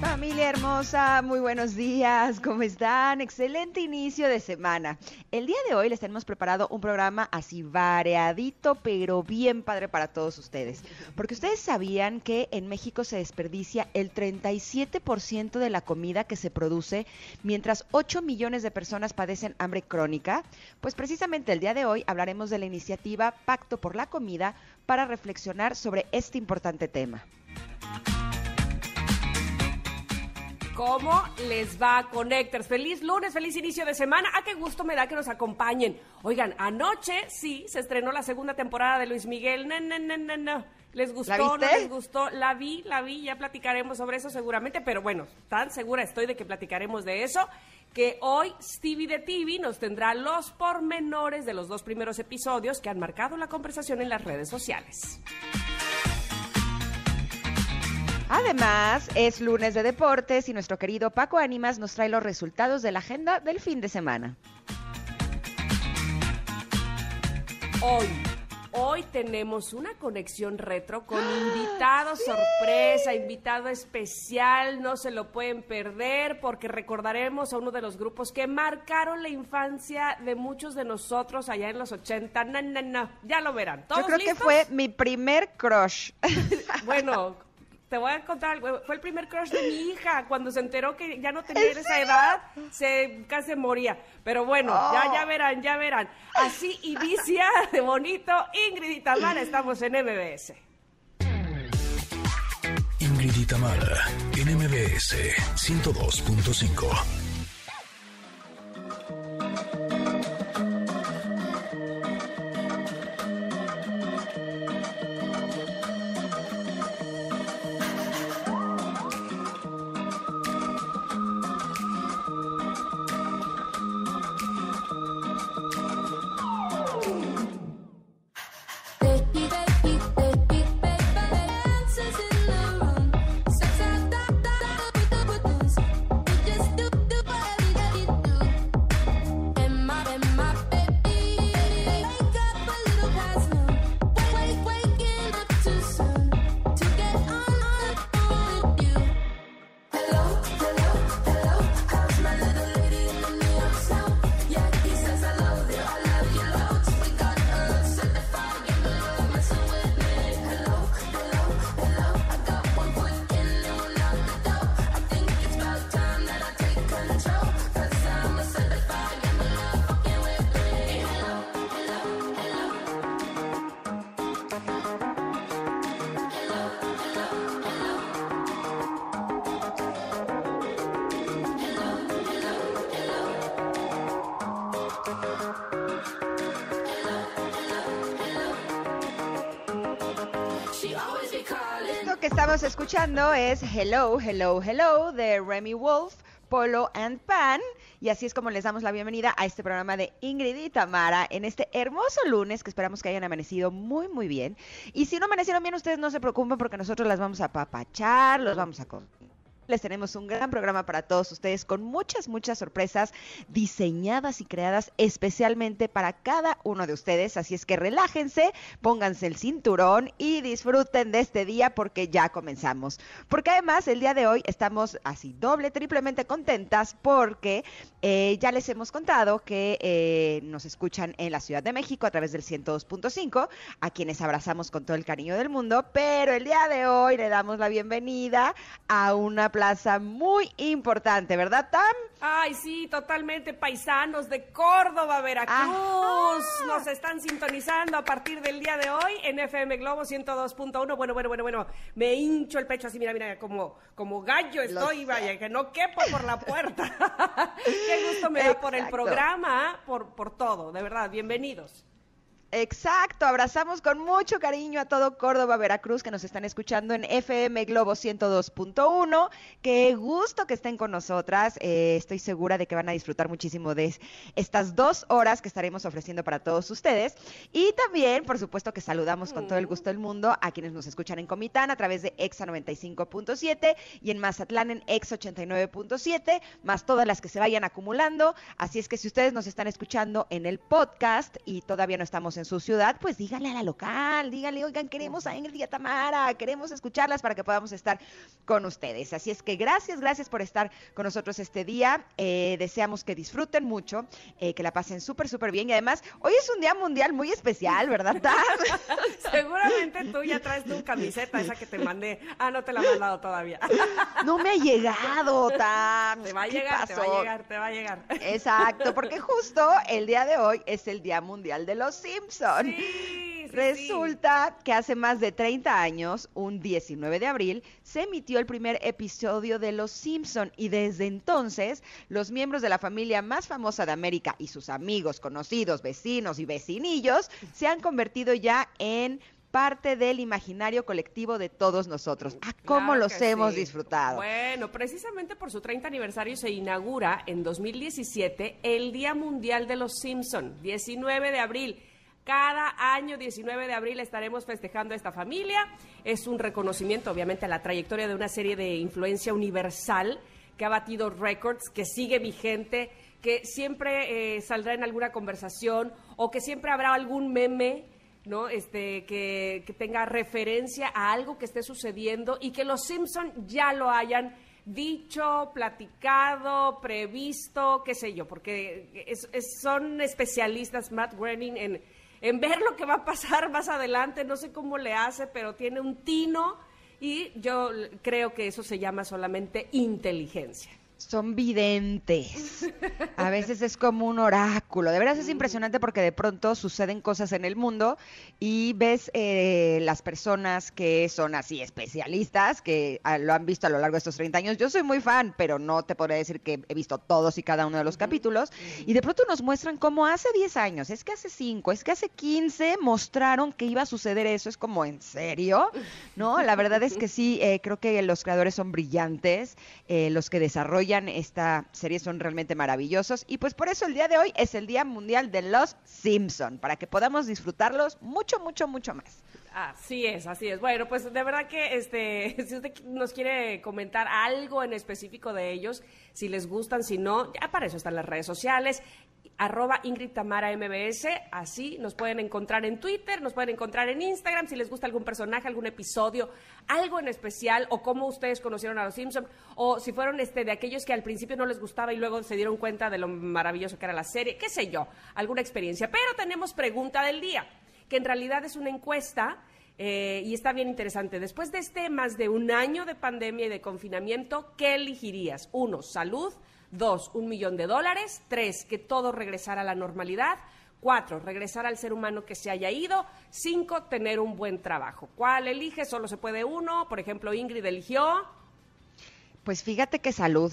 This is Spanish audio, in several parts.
Familia hermosa, muy buenos días, ¿cómo están? Excelente inicio de semana. El día de hoy les tenemos preparado un programa así variadito, pero bien padre para todos ustedes. Porque ustedes sabían que en México se desperdicia el 37% de la comida que se produce, mientras 8 millones de personas padecen hambre crónica. Pues precisamente el día de hoy hablaremos de la iniciativa Pacto por la Comida para reflexionar sobre este importante tema. ¿Cómo les va, Connectors? Feliz lunes, feliz inicio de semana. Ah, qué gusto me da que nos acompañen. Oigan, anoche sí se estrenó la segunda temporada de Luis Miguel. No, no, no, no, no. ¿Les gustó? ¿No les gustó? La vi, la vi, ya platicaremos sobre eso seguramente, pero bueno, tan segura estoy de que platicaremos de eso, que hoy Stevie de TV nos tendrá los pormenores de los dos primeros episodios que han marcado la conversación en las redes sociales. Además, es lunes de deportes y nuestro querido Paco Ánimas nos trae los resultados de la agenda del fin de semana. Hoy, hoy tenemos una conexión retro con invitado sorpresa, invitado especial, no se lo pueden perder porque recordaremos a uno de los grupos que marcaron la infancia de muchos de nosotros allá en los 80. No, no, no, ya lo verán. Yo creo que fue mi primer crush. bueno, te voy a contar algo. Fue el primer crush de mi hija. Cuando se enteró que ya no tenía esa edad, se casi moría. Pero bueno, ya, ya oh. verán, ya verán. Así inicia de bonito Ingrid y Tamara. Estamos en MBS. Ingrid y Tamara, en MBS 102.5. escuchando es Hello, Hello, Hello de Remy Wolf, Polo and Pan. Y así es como les damos la bienvenida a este programa de Ingrid y Tamara en este hermoso lunes que esperamos que hayan amanecido muy, muy bien. Y si no amanecieron bien, ustedes no se preocupen porque nosotros las vamos a papachar, los vamos a les tenemos un gran programa para todos ustedes con muchas, muchas sorpresas diseñadas y creadas especialmente para cada uno de ustedes. Así es que relájense, pónganse el cinturón y disfruten de este día porque ya comenzamos. Porque además el día de hoy estamos así doble, triplemente contentas porque eh, ya les hemos contado que eh, nos escuchan en la Ciudad de México a través del 102.5, a quienes abrazamos con todo el cariño del mundo, pero el día de hoy le damos la bienvenida a una plaza muy importante, ¿verdad, Tam? Ay, sí, totalmente paisanos de Córdoba, Veracruz. Nos están sintonizando a partir del día de hoy en FM Globo 102.1. Bueno, bueno, bueno, bueno. Me hincho el pecho así, mira, mira, como, como gallo estoy, vaya, que no quepo por la puerta. Qué gusto me da por el programa, por, por todo, de verdad. Bienvenidos. Exacto, abrazamos con mucho cariño a todo Córdoba, Veracruz, que nos están escuchando en FM Globo 102.1. Qué gusto que estén con nosotras. Eh, estoy segura de que van a disfrutar muchísimo de estas dos horas que estaremos ofreciendo para todos ustedes. Y también, por supuesto, que saludamos con todo el gusto del mundo a quienes nos escuchan en Comitán a través de EXA 95.7 y en Mazatlán en EXA 89.7, más todas las que se vayan acumulando. Así es que si ustedes nos están escuchando en el podcast y todavía no estamos en su ciudad, pues díganle a la local, díganle, oigan, queremos a Ingrid y a Tamara, queremos escucharlas para que podamos estar con ustedes. Así es que gracias, gracias por estar con nosotros este día. Eh, deseamos que disfruten mucho, eh, que la pasen súper, súper bien. Y además, hoy es un día mundial muy especial, ¿verdad, Tam? Seguramente tú ya traes tu camiseta, esa que te mandé. Ah, no te la he mandado todavía. no me ha llegado, Tam. Te va a llegar, te va a llegar, te va a llegar. Exacto, porque justo el día de hoy es el Día Mundial de los Sims. Resulta que hace más de 30 años, un 19 de abril, se emitió el primer episodio de Los Simpson y desde entonces los miembros de la familia más famosa de América y sus amigos, conocidos, vecinos y vecinillos se han convertido ya en parte del imaginario colectivo de todos nosotros. ¿A cómo los hemos disfrutado? Bueno, precisamente por su 30 aniversario se inaugura en 2017 el Día Mundial de los Simpson, 19 de abril. Cada año 19 de abril estaremos festejando a esta familia. Es un reconocimiento, obviamente, a la trayectoria de una serie de influencia universal que ha batido récords, que sigue vigente, que siempre eh, saldrá en alguna conversación o que siempre habrá algún meme. ¿no? Este, que, que tenga referencia a algo que esté sucediendo y que los Simpson ya lo hayan dicho, platicado, previsto, qué sé yo, porque son especialistas, Matt Groening, en, en ver lo que va a pasar más adelante, no sé cómo le hace, pero tiene un tino y yo creo que eso se llama solamente inteligencia son videntes. A veces es como un oráculo. De verdad es impresionante porque de pronto suceden cosas en el mundo y ves eh, las personas que son así especialistas, que ah, lo han visto a lo largo de estos 30 años. Yo soy muy fan, pero no te podré decir que he visto todos y cada uno de los capítulos. Y de pronto nos muestran cómo hace 10 años, es que hace 5, es que hace 15 mostraron que iba a suceder eso. Es como, ¿en serio? ¿No? La verdad es que sí, eh, creo que los creadores son brillantes, eh, los que desarrollan esta serie son realmente maravillosos y pues por eso el día de hoy es el Día Mundial de los Simpson, para que podamos disfrutarlos mucho, mucho, mucho más. Así es, así es. Bueno, pues de verdad que este, si usted nos quiere comentar algo en específico de ellos, si les gustan, si no, ya para eso están las redes sociales arroba Ingrid Tamara MBS, así nos pueden encontrar en Twitter, nos pueden encontrar en Instagram, si les gusta algún personaje, algún episodio, algo en especial, o cómo ustedes conocieron a los Simpson, o si fueron este de aquellos que al principio no les gustaba y luego se dieron cuenta de lo maravilloso que era la serie, qué sé yo, alguna experiencia. Pero tenemos pregunta del día, que en realidad es una encuesta. Eh, y está bien interesante. Después de este más de un año de pandemia y de confinamiento, ¿qué elegirías? Uno, salud. Dos, un millón de dólares. Tres, que todo regresara a la normalidad. Cuatro, regresar al ser humano que se haya ido. Cinco, tener un buen trabajo. ¿Cuál elige? Solo se puede uno. Por ejemplo, Ingrid eligió. Pues fíjate que salud.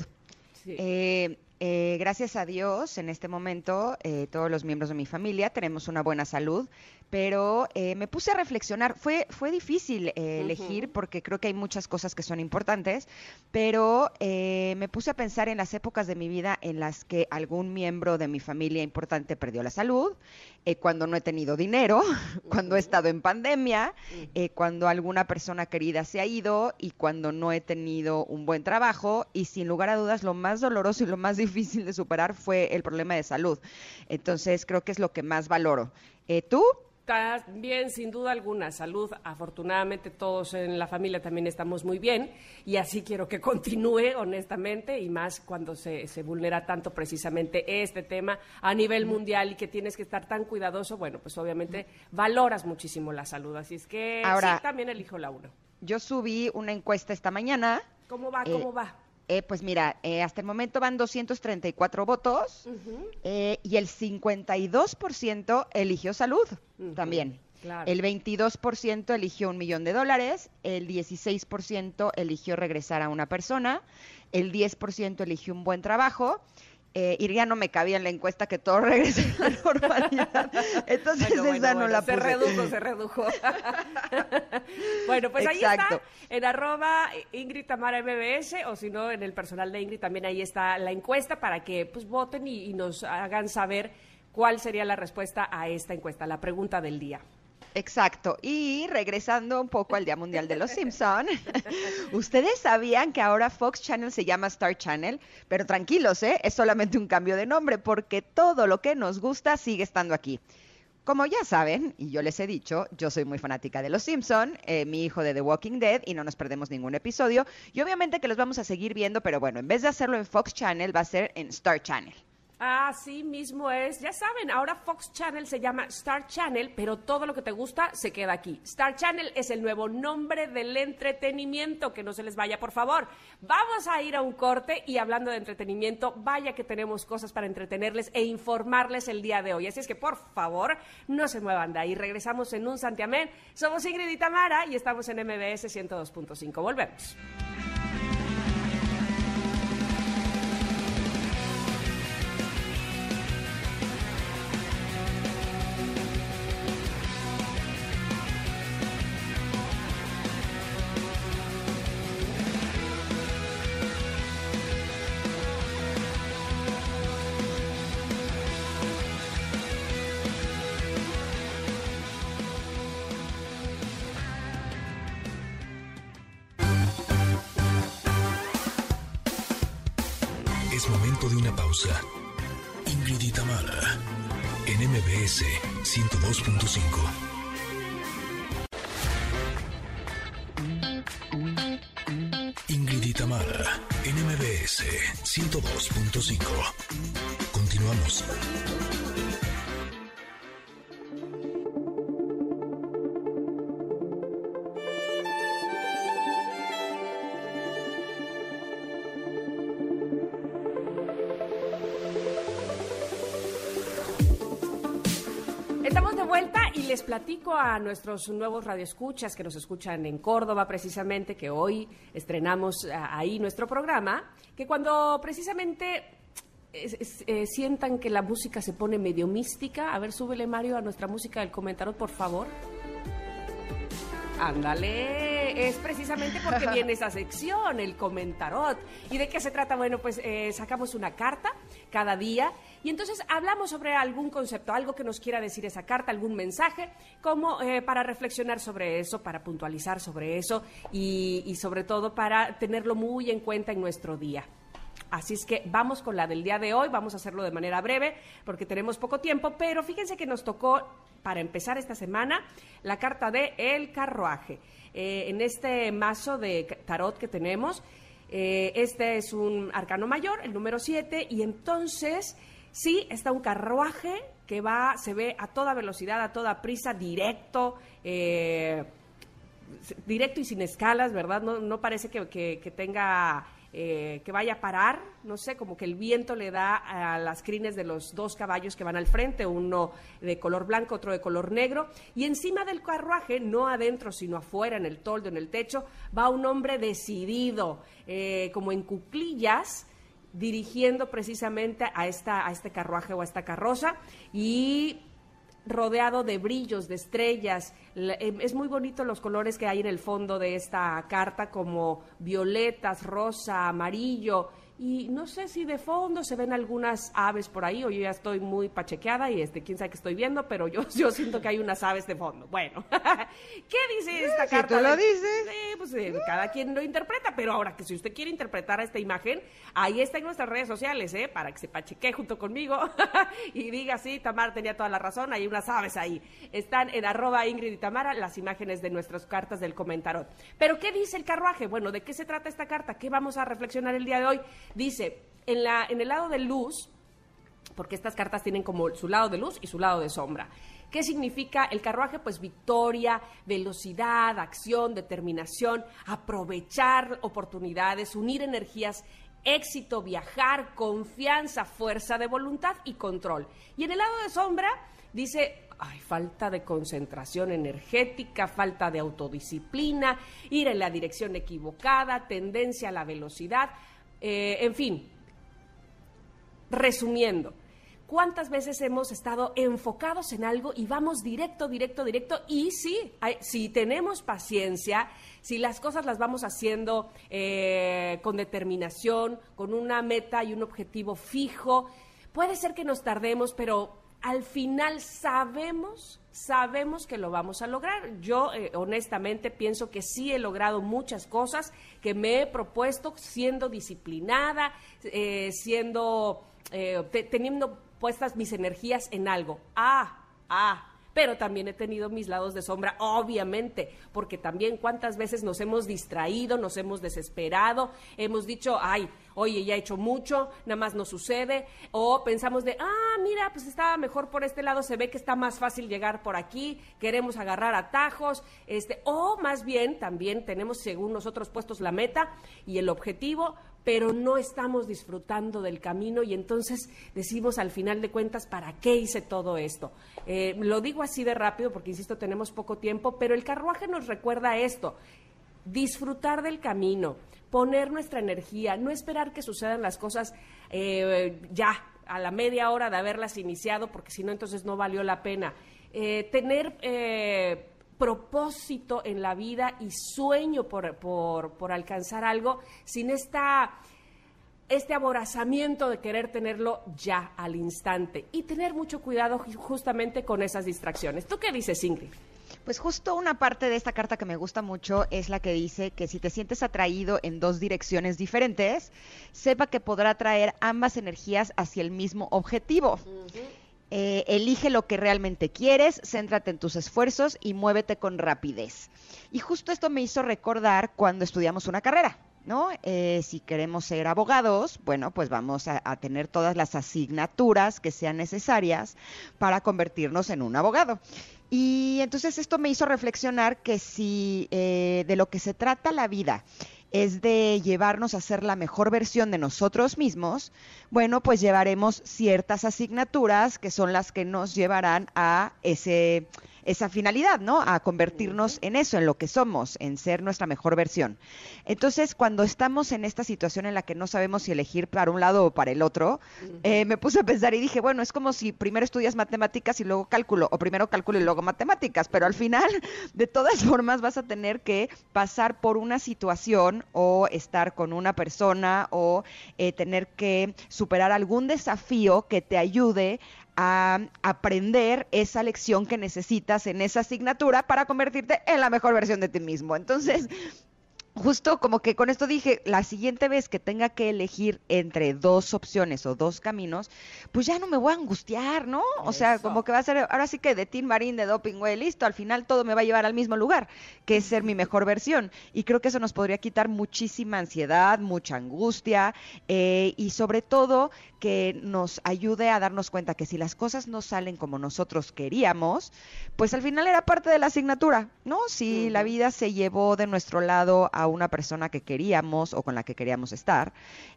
Eh, eh, gracias a Dios, en este momento, eh, todos los miembros de mi familia tenemos una buena salud pero eh, me puse a reflexionar. Fue, fue difícil eh, elegir porque creo que hay muchas cosas que son importantes, pero eh, me puse a pensar en las épocas de mi vida en las que algún miembro de mi familia importante perdió la salud, cuando no he tenido dinero, cuando he estado en pandemia, cuando alguna persona querida se ha ido y cuando no he tenido un buen trabajo y sin lugar a dudas lo más doloroso y lo más difícil de superar fue el problema de salud. Entonces creo que es lo que más valoro. ¿Tú? También, sin duda alguna, salud. Afortunadamente, todos en la familia también estamos muy bien y así quiero que continúe, honestamente, y más cuando se, se vulnera tanto precisamente este tema a nivel mundial y que tienes que estar tan cuidadoso. Bueno, pues obviamente valoras muchísimo la salud. Así es que Ahora, sí, también elijo la uno. Yo subí una encuesta esta mañana. ¿Cómo va? ¿Cómo eh, va? Eh, pues mira, eh, hasta el momento van 234 votos eh, y el 52% eligió salud también. El 22% eligió un millón de dólares, el 16% eligió regresar a una persona, el 10% eligió un buen trabajo eh, y ya no me cabía en la encuesta que todo regrese a la normalidad. Entonces esa no la puse. Se redujo, se redujo. bueno, pues ahí está, en arroba Ingrid Tamara MBS, o si no, en el personal de Ingrid también ahí está la encuesta para que pues voten y nos hagan saber cuál sería la respuesta a esta encuesta, la pregunta del día. Exacto. Y regresando un poco al Día Mundial de los Simpson, ustedes sabían que ahora Fox Channel se llama Star Channel, pero tranquilos, ¿eh? es solamente un cambio de nombre porque todo lo que nos gusta sigue estando aquí. Como ya saben, y yo les he dicho, yo soy muy fanática de Los Simpson, eh, mi hijo de The Walking Dead, y no nos perdemos ningún episodio. Y obviamente que los vamos a seguir viendo, pero bueno, en vez de hacerlo en Fox Channel, va a ser en Star Channel. Así mismo es. Ya saben, ahora Fox Channel se llama Star Channel, pero todo lo que te gusta se queda aquí. Star Channel es el nuevo nombre del entretenimiento, que no se les vaya, por favor. Vamos a ir a un corte y hablando de entretenimiento, vaya que tenemos cosas para entretenerles e informarles el día de hoy. Así es que, por favor, no se muevan de ahí. Regresamos en un santiamén. Somos Ingrid y Tamara y estamos en MBS 102.5. Volvemos. A nuestros nuevos radioescuchas que nos escuchan en Córdoba precisamente, que hoy estrenamos ahí nuestro programa, que cuando precisamente eh, sientan que la música se pone medio mística, a ver, súbele Mario a nuestra música del comentario, por favor. Ándale, es precisamente porque viene esa sección, el comentarot. ¿Y de qué se trata? Bueno, pues eh, sacamos una carta cada día y entonces hablamos sobre algún concepto, algo que nos quiera decir esa carta, algún mensaje, como eh, para reflexionar sobre eso, para puntualizar sobre eso y, y sobre todo para tenerlo muy en cuenta en nuestro día. Así es que vamos con la del día de hoy, vamos a hacerlo de manera breve porque tenemos poco tiempo, pero fíjense que nos tocó para empezar esta semana la carta de El Carruaje. Eh, en este mazo de tarot que tenemos, eh, este es un arcano mayor, el número 7, y entonces sí está un carruaje que va, se ve a toda velocidad, a toda prisa, directo. Eh, directo y sin escalas, ¿verdad? No, no parece que tenga eh, que vaya a parar, no sé, como que el viento le da a las crines de los dos caballos que van al frente, uno de color blanco, otro de color negro, y encima del carruaje, no adentro, sino afuera, en el toldo, en el techo, va un hombre decidido, eh, como en cuclillas, dirigiendo precisamente a, esta, a este carruaje o a esta carroza, y rodeado de brillos, de estrellas. Em, es muy bonito los colores que hay en el fondo de esta carta, como violetas, rosa, amarillo y no sé si de fondo se ven algunas aves por ahí, o yo ya estoy muy pachequeada y este, quién sabe qué estoy viendo, pero yo, yo siento que hay unas aves de fondo. Bueno, ¿qué dice esta carta? ¿Tú lo dices? Sí, pues eh, cada quien lo interpreta, pero ahora que si usted quiere interpretar esta imagen, ahí está en nuestras redes sociales, ¿eh? Para que se pacheque junto conmigo y diga, sí, Tamara tenía toda la razón, hay unas aves ahí. Están en arroba Ingrid y Tamara las imágenes de nuestras cartas del comentario. Pero ¿qué dice el carruaje? Bueno, ¿de qué se trata esta carta? ¿Qué vamos a reflexionar el día de hoy? Dice, en, la, en el lado de luz, porque estas cartas tienen como su lado de luz y su lado de sombra. ¿Qué significa el carruaje? Pues victoria, velocidad, acción, determinación, aprovechar oportunidades, unir energías, éxito, viajar, confianza, fuerza de voluntad y control. Y en el lado de sombra dice, hay falta de concentración energética, falta de autodisciplina, ir en la dirección equivocada, tendencia a la velocidad, eh, en fin, resumiendo, ¿Cuántas veces hemos estado enfocados en algo y vamos directo, directo, directo? Y sí, si tenemos paciencia, si las cosas las vamos haciendo eh, con determinación, con una meta y un objetivo fijo, puede ser que nos tardemos, pero al final sabemos, sabemos que lo vamos a lograr. Yo eh, honestamente pienso que sí he logrado muchas cosas que me he propuesto siendo disciplinada, eh, siendo, teniendo puestas mis energías en algo. Ah, ah, pero también he tenido mis lados de sombra, obviamente, porque también cuántas veces nos hemos distraído, nos hemos desesperado, hemos dicho, ay, oye, ya he hecho mucho, nada más no sucede, o pensamos de, ah, mira, pues estaba mejor por este lado, se ve que está más fácil llegar por aquí, queremos agarrar atajos, este, o más bien también tenemos según nosotros puestos la meta y el objetivo, pero no estamos disfrutando del camino y entonces decimos al final de cuentas, ¿para qué hice todo esto? Eh, lo digo así de rápido porque, insisto, tenemos poco tiempo, pero el carruaje nos recuerda esto, disfrutar del camino, poner nuestra energía, no esperar que sucedan las cosas eh, ya a la media hora de haberlas iniciado, porque si no, entonces no valió la pena. Eh, tener propósito en la vida y sueño por, por, alcanzar algo sin esta, este aborazamiento de querer tenerlo ya al instante y tener mucho cuidado justamente con esas distracciones. ¿Tú qué dices, Ingrid? Pues justo una parte de esta carta que me gusta mucho es la que dice que si te sientes atraído en dos direcciones diferentes, sepa que podrá traer ambas energías hacia el mismo objetivo. Eh, elige lo que realmente quieres, céntrate en tus esfuerzos y muévete con rapidez. Y justo esto me hizo recordar cuando estudiamos una carrera. ¿No? Eh, si queremos ser abogados, bueno, pues vamos a, tener todas las asignaturas que sean necesarias para convertirnos en un abogado. Y entonces esto me hizo reflexionar que si eh, de lo que se trata la vida es de llevarnos a ser la mejor versión de nosotros mismos, bueno, pues llevaremos ciertas asignaturas que son las que nos llevarán a ese esa finalidad, ¿no? A convertirnos en eso, en lo que somos, en ser nuestra mejor versión. Entonces, cuando estamos en esta situación en la que no sabemos si elegir para un lado o para el otro, eh, me puse a pensar y dije, bueno, es como si primero estudias matemáticas y luego cálculo, o primero cálculo y luego matemáticas, pero al final, de todas formas, vas a tener que pasar por una situación o estar con una persona o eh, tener que superar algún desafío que te ayude a aprender esa lección que necesitas en esa asignatura para convertirte en la mejor versión de ti mismo. Entonces, justo como que con esto dije, la siguiente vez que tenga que elegir entre dos opciones o dos caminos, pues ya no me voy a angustiar, ¿no? O sea, como que va a ser, ahora sí que de Tim Marín, de Doping, güey, listo, al final todo me va a llevar al mismo lugar, que es ser mi mejor versión. Y creo que eso nos podría quitar muchísima ansiedad, mucha angustia eh, y sobre todo que nos ayude a darnos cuenta que si las cosas no salen como nosotros queríamos, pues al final era parte de la asignatura, ¿no? Si la vida se llevó de nuestro lado a una persona que queríamos o con la que queríamos estar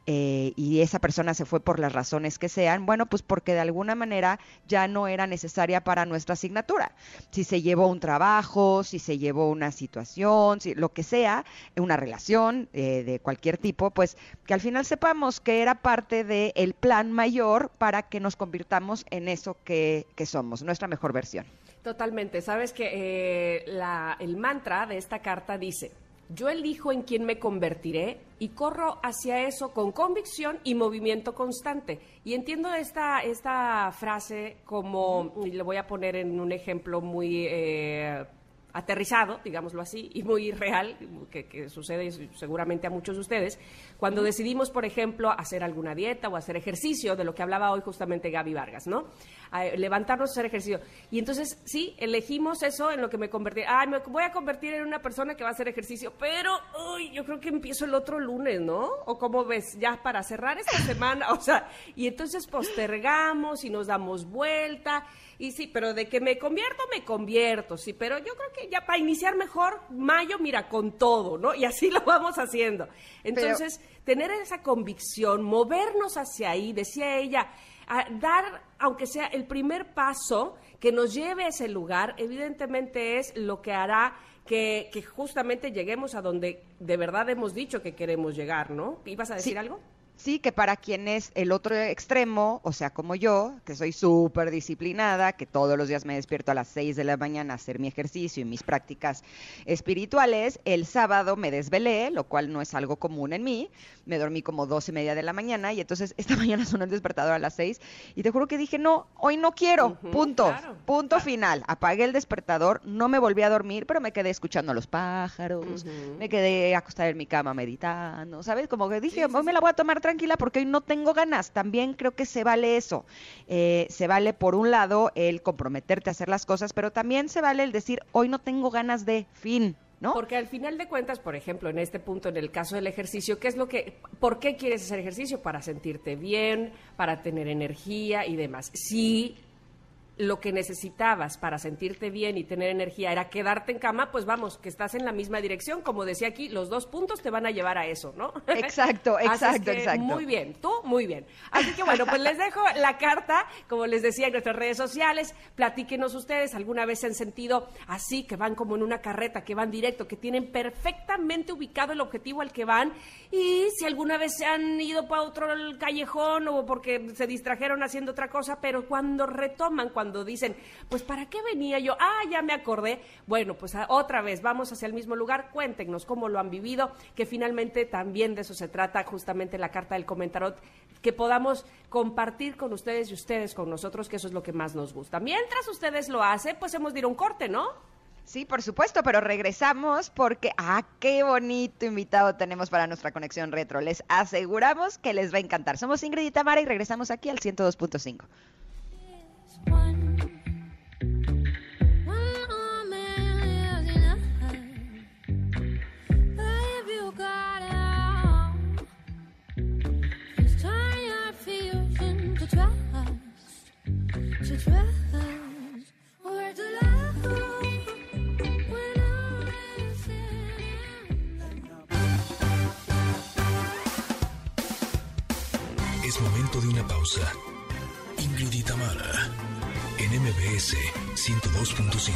eh, y esa persona se fue por las razones que sean, bueno, pues porque de alguna manera ya no era necesaria para nuestra asignatura. Si se llevó un trabajo, si se llevó una situación, si, lo que sea, una relación eh, de cualquier tipo, pues que al final sepamos que era parte del plan mayor para que nos convirtamos en eso que, somos, nuestra mejor versión. Totalmente. Sabes que eh, el mantra de esta carta dice, yo elijo en quién me convertiré y corro hacia eso con convicción y movimiento constante. Y entiendo esta, esta frase como, y le voy a poner en un ejemplo muy eh, aterrizado, digámoslo así, y muy real, que, sucede seguramente a muchos de ustedes, cuando decidimos, por ejemplo, hacer alguna dieta o hacer ejercicio, de lo que hablaba hoy justamente Gaby Vargas, ¿no? levantarnos a hacer ejercicio. Y entonces, sí, elegimos eso en lo que me convertí. Ay, me voy a convertir en una persona que va a hacer ejercicio, pero uy, yo creo que empiezo el otro lunes, ¿no? O como ves, ya para cerrar esta semana, o sea, y entonces postergamos y nos damos vuelta. Y sí, pero de que me convierto, me convierto, sí, pero yo creo que ya para iniciar mejor, mayo, mira, con todo, ¿no? Y así lo vamos haciendo. Entonces, tener esa convicción, movernos hacia ahí, decía ella, dar, aunque sea el primer paso que nos lleve a ese lugar, evidentemente es lo que hará que, que justamente lleguemos a donde de verdad hemos dicho que queremos llegar, ¿no? ¿Ibas a decir algo? Sí, que para quien es el otro extremo, o sea, como yo, que soy súper disciplinada, que todos los días me despierto a las 6 de la mañana a hacer mi ejercicio y mis prácticas espirituales, el sábado me desvelé, lo cual no es algo común en mí, me dormí como dos y media de la mañana y entonces esta mañana sonó el despertador a las 6 y te juro que dije, no, hoy no quiero, punto, punto final, apagué el despertador, no me volví a dormir, pero me quedé escuchando a los pájaros, me quedé acostada en mi cama meditando, ¿sabes? Como que dije, hoy me la voy a tomar tranquila porque hoy no tengo ganas. También creo que se vale eso. Eh, se vale, por un lado, el comprometerte a hacer las cosas, pero también se vale el decir, hoy no tengo ganas de fin. ¿No? Porque al final de cuentas, por ejemplo, en este punto, en el caso del ejercicio, ¿qué es lo que, por qué quieres hacer ejercicio? Para sentirte bien, para tener energía y demás. Si lo que necesitabas para sentirte bien y tener energía era quedarte en cama, pues vamos, que estás en la misma dirección. Como decía aquí, los dos puntos te van a llevar a eso, ¿no? Exacto, exacto, exacto. Muy bien, tú muy bien. Así que bueno, pues les dejo la carta, como les decía en nuestras redes sociales, platíquenos ustedes, alguna vez se han sentido así, que van como en una carreta, que van directo, que tienen perfectamente ubicado el objetivo al que van y si alguna vez se han ido para otro callejón o porque se distrajeron haciendo otra cosa, pero cuando retoman, cuando cuando dicen, pues ¿para qué venía yo? Ah, ya me acordé. Bueno, pues ah, otra vez, vamos hacia el mismo lugar, cuéntenos cómo lo han vivido, que finalmente también de eso se trata justamente la carta del comentarot, que podamos compartir con ustedes y ustedes con nosotros, que eso es lo que más nos gusta. Mientras ustedes lo hacen, pues hemos de ir a un corte, ¿no? Sí, por supuesto, pero regresamos porque, ah, qué bonito invitado tenemos para nuestra conexión retro. Les aseguramos que les va a encantar. Somos Ingrid y Tamara y regresamos aquí al 102.5. Es momento de una pausa. En MBS 102.5.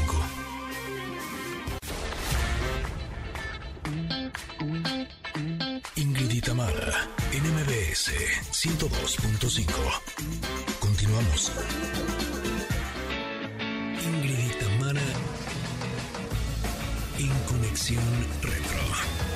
Ingrid y Tamara, en MBS 102.5. Continuamos. Ingrid en Conexión Retro.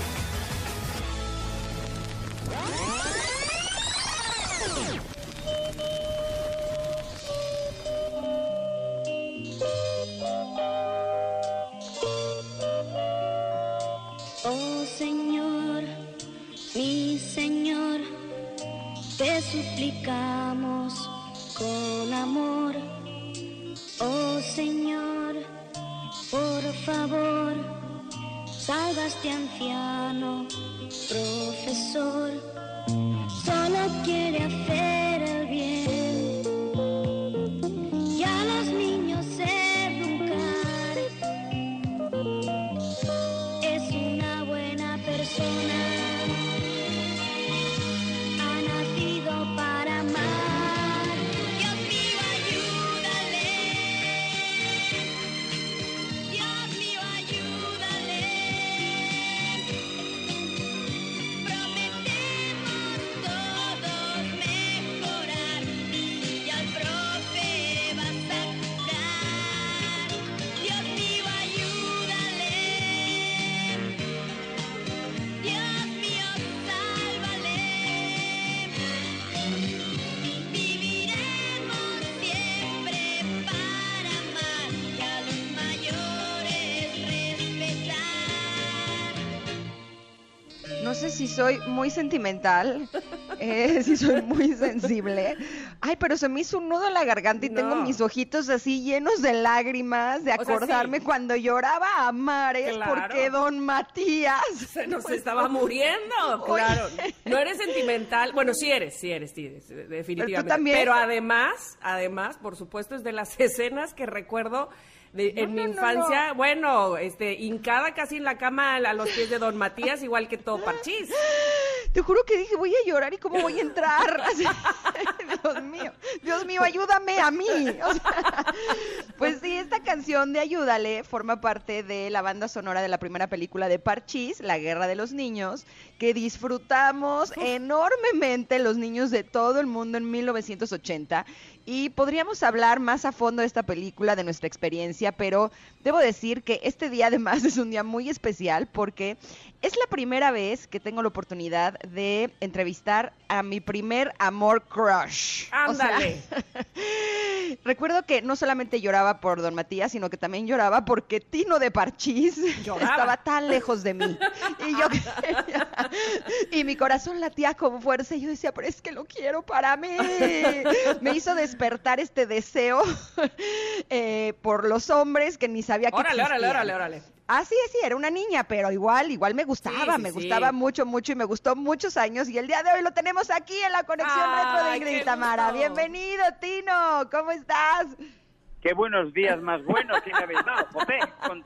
Soy muy sentimental, eh, si soy muy sensible. Ay, pero se me hizo un nudo en la garganta y tengo mis ojitos así llenos de lágrimas de O sea, sí. acordarme cuando lloraba a mares Claro. porque don Matías Se nos estaba muriendo, claro. No eres sentimental. Bueno, sí eres, sí eres, sí eres, definitivamente. también. Pero además, además, por supuesto, es de las escenas que recuerdo de- en mi no, infancia. Bueno, este, hincada casi en la cama a los pies de Don Matías, igual que todo Parchís. te juro que dije, voy a llorar y cómo voy a entrar. Así, Dios mío, Dios mío, ayúdame a mí. O sea, pues sí, esta canción de Ayúdale forma parte de la banda sonora de la primera película de Parchís, La Guerra de los Niños, que disfrutamos enormemente los niños de todo el mundo en 1980. Y podríamos hablar más a fondo de esta película, de nuestra experiencia, pero debo decir que este día además es un día muy especial porque es la primera vez que tengo la oportunidad de entrevistar a mi primer amor crush. O sea, Ándale. recuerdo que no solamente lloraba por Don Matías, sino que también lloraba porque Tino de Parchís Lloraba. estaba tan lejos de mí. Y yo y mi corazón latía con fuerza y yo decía, pero es que lo quiero para mí. Me hizo despertar este deseo eh, por los hombres que ni sabía que Órale, órale, órale, órale. Ah, sí, sí, era una niña, pero igual, igual me gustaba, Sí, me sí, gustaba mucho, mucho y me gustó muchos años. Y el día de hoy lo tenemos aquí en la conexión retro de Ingrid y Tamara. Bienvenido, Tino, ¿cómo estás? Qué buenos días más buenos que me habéis dado, José, con,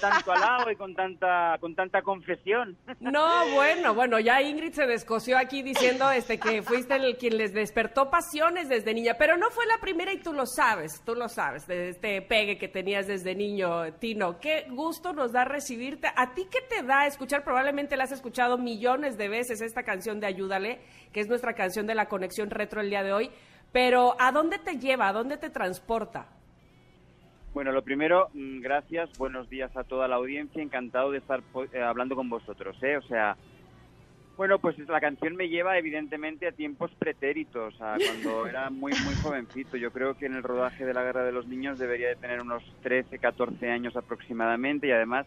tanto halago y con tanta, con tanta confesión. No, bueno, bueno, ya Ingrid se descoció aquí diciendo este que fuiste el quien les despertó pasiones desde niña, pero no fue la primera y tú lo sabes, tú lo sabes, de este pegue que tenías desde niño, Tino. Qué gusto nos da recibirte. ¿A ti qué te da escuchar? Probablemente la has escuchado millones de veces esta canción de Ayúdale, que es nuestra canción de la conexión retro el día de hoy, pero ¿a dónde te lleva? ¿A dónde te transporta? Bueno, lo primero, mm, gracias, buenos días a toda la audiencia, encantado de estar eh, hablando con vosotros, ¿eh? O sea, bueno, pues la canción me lleva evidentemente a tiempos pretéritos, a cuando era muy, muy jovencito. Yo creo que en el rodaje de la Guerra de los Niños debería de tener unos 13, 14 años aproximadamente y además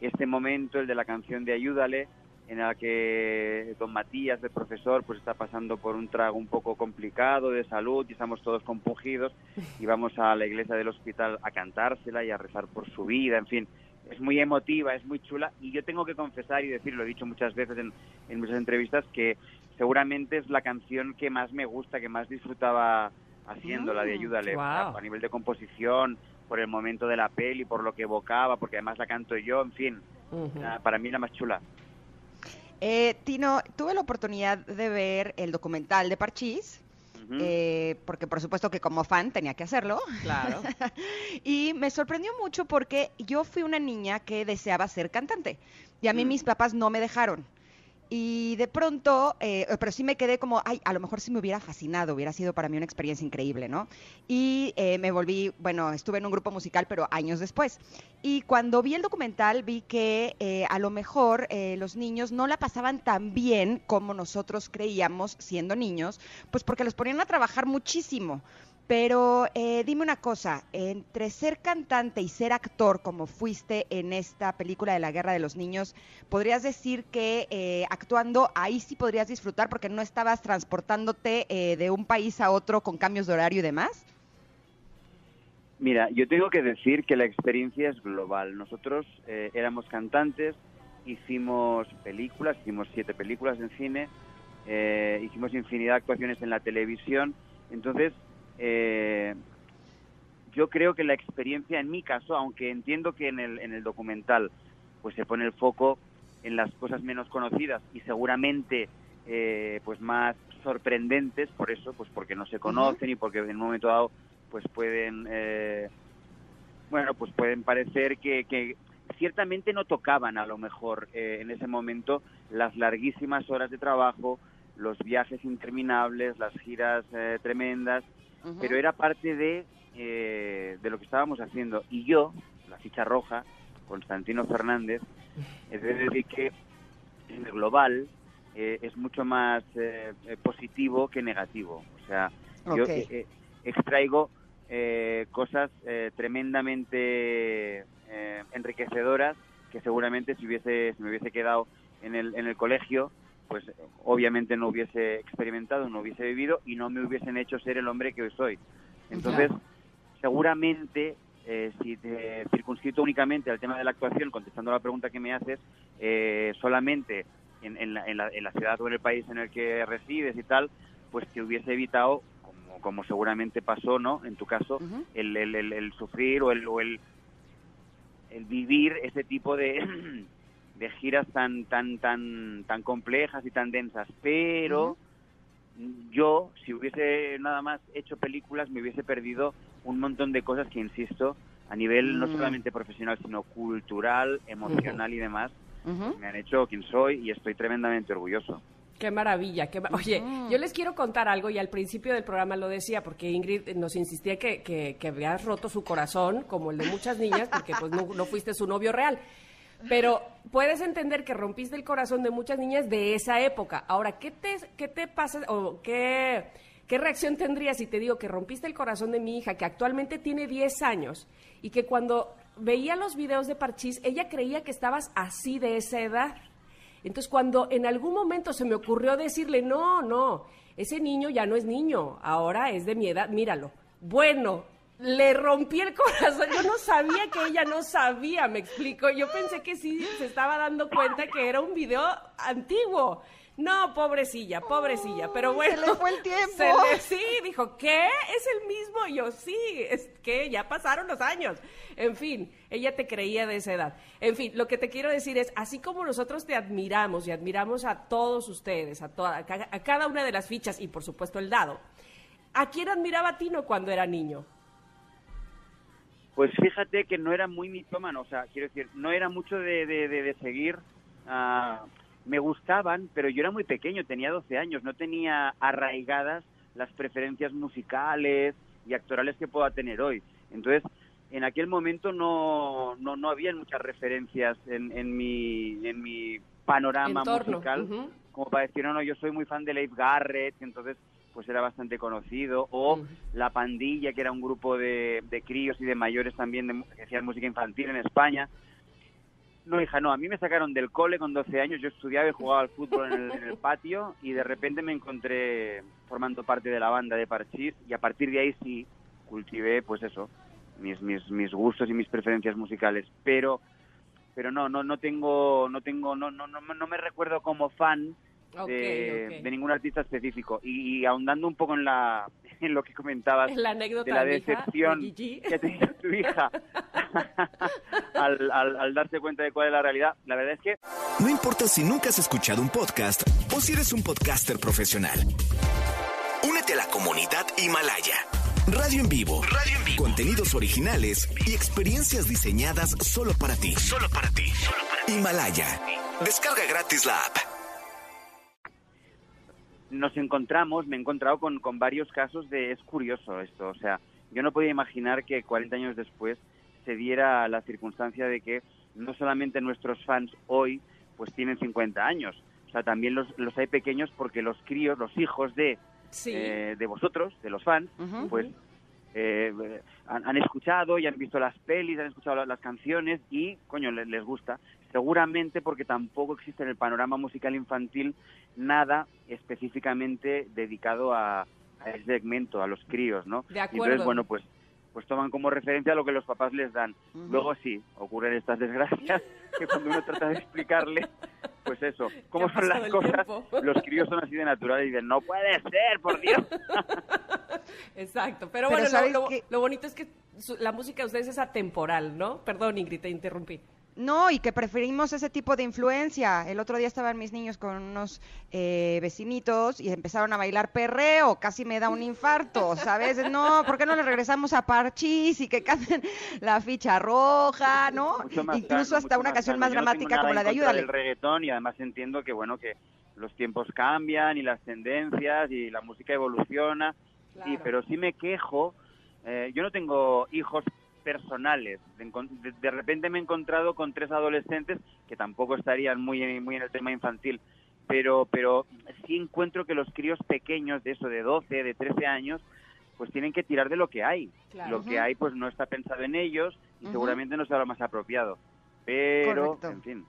este momento, el de la canción de Ayúdale, en la que don Matías, el profesor, pues está pasando por un trago un poco complicado de salud y estamos todos compungidos y vamos a la iglesia del hospital a cantársela y a rezar por su vida, en fin. Es muy emotiva, es muy chula y yo tengo que confesar y decir, lo he dicho muchas veces en, en muchas entrevistas, que seguramente es la canción que más me gusta, que más disfrutaba haciendo, la de Mm, Ayúdale, guau. a nivel de composición, por el momento de la peli, por lo que evocaba, porque además la canto yo, en fin, Ujú. ah, para mí la más chula. Eh, Tino, tuve la oportunidad de ver el documental de Parchís, eh, porque por supuesto que como fan tenía que hacerlo. Claro. y me sorprendió mucho porque yo fui una niña que deseaba ser cantante y a mí Mm. mis papás no me dejaron. Y de pronto, eh, pero sí me quedé como, ay, a lo mejor sí me hubiera fascinado, hubiera sido para mí una experiencia increíble, ¿no? Y eh, me volví, bueno, estuve en un grupo musical, pero años después. Y cuando vi el documental, vi que eh, a lo mejor los niños no la pasaban tan bien como nosotros creíamos siendo niños, pues porque los ponían a trabajar muchísimo. Pero eh, dime una cosa, entre ser cantante y ser actor como fuiste en esta película de la Guerra de los Niños, ¿podrías decir que eh, actuando ahí sí podrías disfrutar porque no estabas transportándote eh, de un país a otro con cambios de horario y demás? Mira, yo tengo que decir que la experiencia es global. Nosotros eh, éramos cantantes, hicimos películas, hicimos siete películas en cine, eh, hicimos infinidad de actuaciones en la televisión. Entonces, eh, yo creo que la experiencia, en mi caso, aunque entiendo que en el, en el documental pues se pone el foco en las cosas menos conocidas y seguramente eh, pues más sorprendentes, por eso, pues porque no se conocen y porque en un momento dado pues pueden eh, bueno pues pueden parecer que, que ciertamente no tocaban a lo mejor eh, en ese momento las larguísimas horas de trabajo los viajes interminables las giras eh, pero era parte de eh, de lo que estábamos haciendo. Y yo la ficha roja Constantino Fernández es decir que en el global eh, es mucho más eh, eh, positivo que negativo. O sea yo Ok. eh, eh, extraigo eh, cosas eh, tremendamente enriquecedoras que seguramente si hubiese si me hubiese quedado en el en el colegio pues obviamente no hubiese experimentado no hubiese vivido y no me hubiesen hecho ser el hombre que hoy soy. Entonces seguramente eh, si te circunscrito únicamente al tema de la actuación contestando la pregunta que me haces eh, solamente en, en la, en la- en la ciudad o en el país en el que resides y tal pues te hubiese evitado como, como seguramente pasó no en tu caso el, el, el- el sufrir o el, o el, el vivir ese tipo de, de giras tan tan tan tan complejas y tan densas, pero yo si hubiese nada más hecho películas me hubiese perdido un montón de cosas que insisto a nivel no Mm. solamente profesional sino cultural, emocional y demás me han hecho quien soy y estoy tremendamente orgulloso. Qué maravilla. Qué ma- Oye, yo les quiero contar algo y al principio del programa lo decía porque Ingrid nos insistía que, que, que habías roto su corazón, como el de muchas niñas, porque pues no, no fuiste su novio real. Pero puedes entender que rompiste el corazón de muchas niñas de esa época. Ahora, ¿qué te, qué te pasa o qué, qué reacción tendrías si te digo que rompiste el corazón de mi hija, que actualmente tiene 10 años, y que cuando veía los videos de Parchís, ella creía que estabas así de esa edad? Entonces, cuando en algún momento se me ocurrió decirle, no, no, ese niño ya no es niño, ahora es de mi edad, míralo. Bueno, le rompí el corazón, yo no sabía que ella no sabía, me explico. Yo pensé que sí se estaba dando cuenta que era un video antiguo. No, pobrecilla, pobrecilla, pero bueno. le fue el tiempo. se le- sí, dijo, ¿qué? ¿Es el mismo? Y yo, sí, es que ya pasaron los años. En fin, ella te creía de esa edad. En fin, lo que te quiero decir es, así como nosotros te admiramos y admiramos a todos ustedes, a, toda, a cada una de las fichas y por supuesto el dado, ¿a quién admiraba Tino cuando era niño? Pues fíjate que no era muy mitómano, o sea, quiero decir, no era mucho de, de, de- de seguir. ah, me gustaban, pero yo era muy pequeño, tenía 12 años, no tenía arraigadas las preferencias musicales y actorales que pueda tener hoy. Entonces, en aquel momento no, no, no había muchas referencias en, en, mi, en mi panorama Entorno, musical como para decir, no, no, yo soy muy fan de Leif Garrett, entonces pues era bastante conocido, o. La Pandilla, que era un grupo de, de críos y de mayores también de, que hacían música infantil en España. No, hija, no, a mí me sacaron del cole con 12 años, yo estudiaba y jugaba al fútbol en el, en el patio y de repente me encontré formando parte de la banda de Parchís y a partir de ahí sí cultivé, pues eso, mis, mis, mis gustos y mis preferencias musicales, pero pero no no no tengo no tengo no no no, no me recuerdo como fan De, ningún artista específico y, y ahondando un poco en la en lo que comentabas La anécdota de la de decepción que ha tenido tu hija al, al, al darse cuenta de cuál es la realidad la verdad es que No importa si nunca has escuchado un podcast o si eres un podcaster profesional. Únete a la comunidad Himalaya. Radio en vivo. Radio en vivo. Contenidos originales y experiencias diseñadas solo para ti. Solo para ti. Himalaya. Descarga gratis la app. Nos encontramos, me he encontrado con, con varios casos de, es curioso esto, o sea, yo no podía imaginar que 40 años después se diera la circunstancia de que no solamente nuestros fans hoy pues tienen 50 años, o sea, también los, los hay pequeños porque los críos, los hijos de, Sí. eh, de vosotros, de los fans, pues eh, han, han escuchado y han visto las pelis, han escuchado las, las canciones y, coño, les, les gusta. Seguramente porque tampoco existe en el panorama musical infantil nada específicamente dedicado a, a ese segmento, a los críos, ¿no? De acuerdo. Entonces, bueno, pues pues toman como referencia lo que los papás les dan. Ujú. Luego sí, ocurren estas desgracias que cuando uno trata de explicarle, pues eso, cómo son las cosas, tiempo. los críos son así de naturales y dicen, no puede ser, por Dios. Exacto, pero, Pero bueno, lo- ¿sabes lo, lo bonito es que su- la música de ustedes es atemporal, ¿no? Perdón, Ingrid, te interrumpí. No, y que preferimos ese tipo de influencia. El otro día estaban mis niños con unos eh, vecinitos y empezaron a bailar perreo, casi me da un infarto, ¿sabes? No, ¿por qué no le regresamos a Parchís y que canten la ficha roja, ¿no? Incluso sano, hasta una canción sano. más Yo no dramática nada como la de Ayúdale. del reggaetón y además entiendo que, bueno, que los tiempos cambian y las tendencias y la música evoluciona. Sí, pero sí me quejo. eh, yo no tengo hijos personales. De, encon- de- de repente me he encontrado con tres adolescentes que tampoco estarían muy en, muy en el tema infantil, pero pero sí encuentro que los críos pequeños de eso, de 12, de 13 años, pues tienen que tirar de lo que hay. Claro. Lo que hay pues no está pensado en ellos y seguramente no será lo más apropiado. Pero, Correcto. en fin.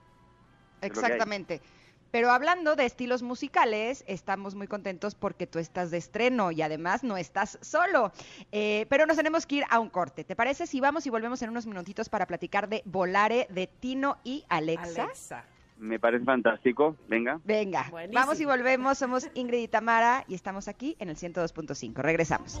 Exactamente. Pero hablando de estilos musicales, estamos muy contentos porque tú estás de estreno y además no estás solo. Eh, pero nos tenemos que ir a un corte. ¿Te parece si vamos y volvemos en unos minutitos para platicar de Volare de Tino y Alexa? Alexa. Me parece fantástico. Venga. Venga, Buenísimo. vamos y volvemos. Somos Ingrid y Tamara y estamos aquí en el 102.5. Regresamos.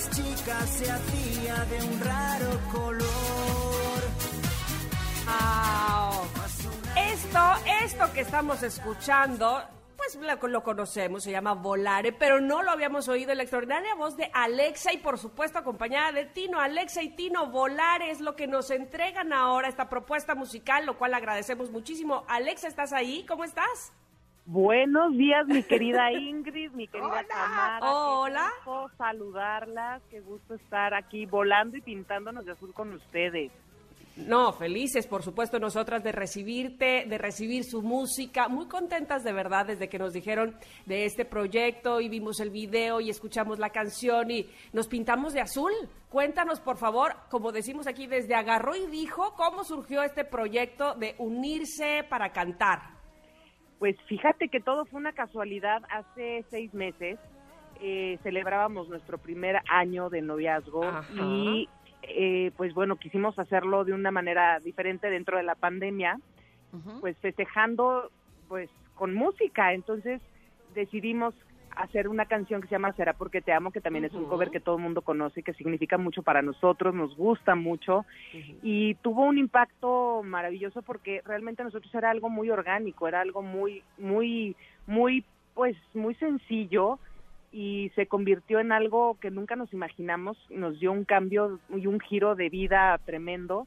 Tierra más chica se hacía de un raro color. Esto, esto que estamos escuchando, pues lo, lo conocemos, se llama Volare, pero no lo habíamos oído. La extraordinaria voz de Alexa y por supuesto acompañada de Tino. Alexa y Tino, Volare es lo que nos entregan ahora, esta propuesta musical, lo cual agradecemos muchísimo. Alexa, ¿estás ahí? ¿Cómo estás? Buenos días, mi querida Ingrid, mi querida Tamara. Hola. Qué gusto saludarlas, qué gusto estar aquí volando y pintándonos de azul con ustedes. No, felices, por supuesto, nosotras de recibirte, de recibir su música, muy contentas de verdad desde que nos dijeron de este proyecto y vimos el video y escuchamos la canción y nos pintamos de azul. Cuéntanos, por favor, como decimos aquí, desde Agarró y Dijo, cómo surgió este proyecto de unirse para cantar. Pues fíjate que todo fue una casualidad. Hace seis meses eh, celebrábamos nuestro primer año de noviazgo Ajá. y eh, pues bueno, quisimos hacerlo de una manera diferente dentro de la pandemia, pues festejando pues con música. Entonces decidimos hacer una canción que se llama Será porque te amo, que también es un cover que todo el mundo conoce, que significa mucho para nosotros, nos gusta mucho. Y tuvo un impacto maravilloso porque realmente nosotros era algo muy orgánico, era algo muy, muy, muy, pues muy sencillo y se convirtió en algo que nunca nos imaginamos, nos dio un cambio y un giro de vida tremendo.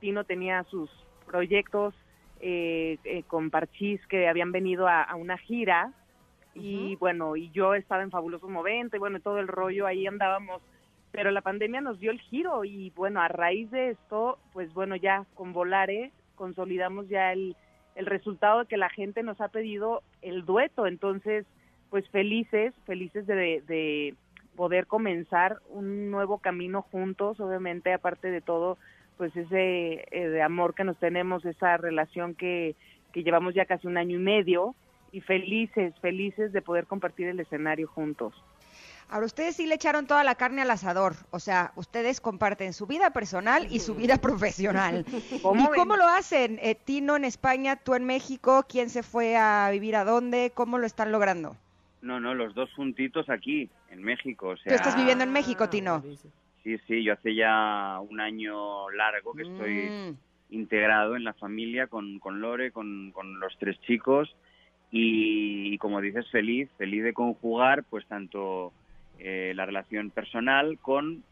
Tino tenía sus proyectos eh, eh, con Parchís que habían venido a, a una gira y bueno, y yo estaba en Fabuloso 90 y bueno, todo el rollo, ahí andábamos, pero la pandemia nos dio el giro y bueno, a raíz de esto, pues bueno, ya con Volare consolidamos ya el, el resultado de que la gente nos ha pedido el dueto, entonces pues felices, felices de, de poder comenzar un nuevo camino juntos, obviamente aparte de todo, pues ese eh, de amor que nos tenemos, esa relación que, que llevamos ya casi un año y medio y felices, felices de poder compartir el escenario juntos. Ahora, ustedes sí le echaron toda la carne al asador. O sea, ustedes comparten su vida personal y su vida profesional. ¿Cómo ¿Y ven? cómo lo hacen? Eh, Tino en España, tú en México, ¿quién se fue a vivir a dónde? ¿Cómo lo están logrando? No, no, los dos juntitos aquí, en México. O sea, Tú estás viviendo en México, Tino. Sí, sí, yo hace ya un año largo que estoy Mm. integrado en la familia con, con Lore, con, con los tres chicos y, y como dices, feliz, feliz de conjugar pues tanto eh, la relación personal con,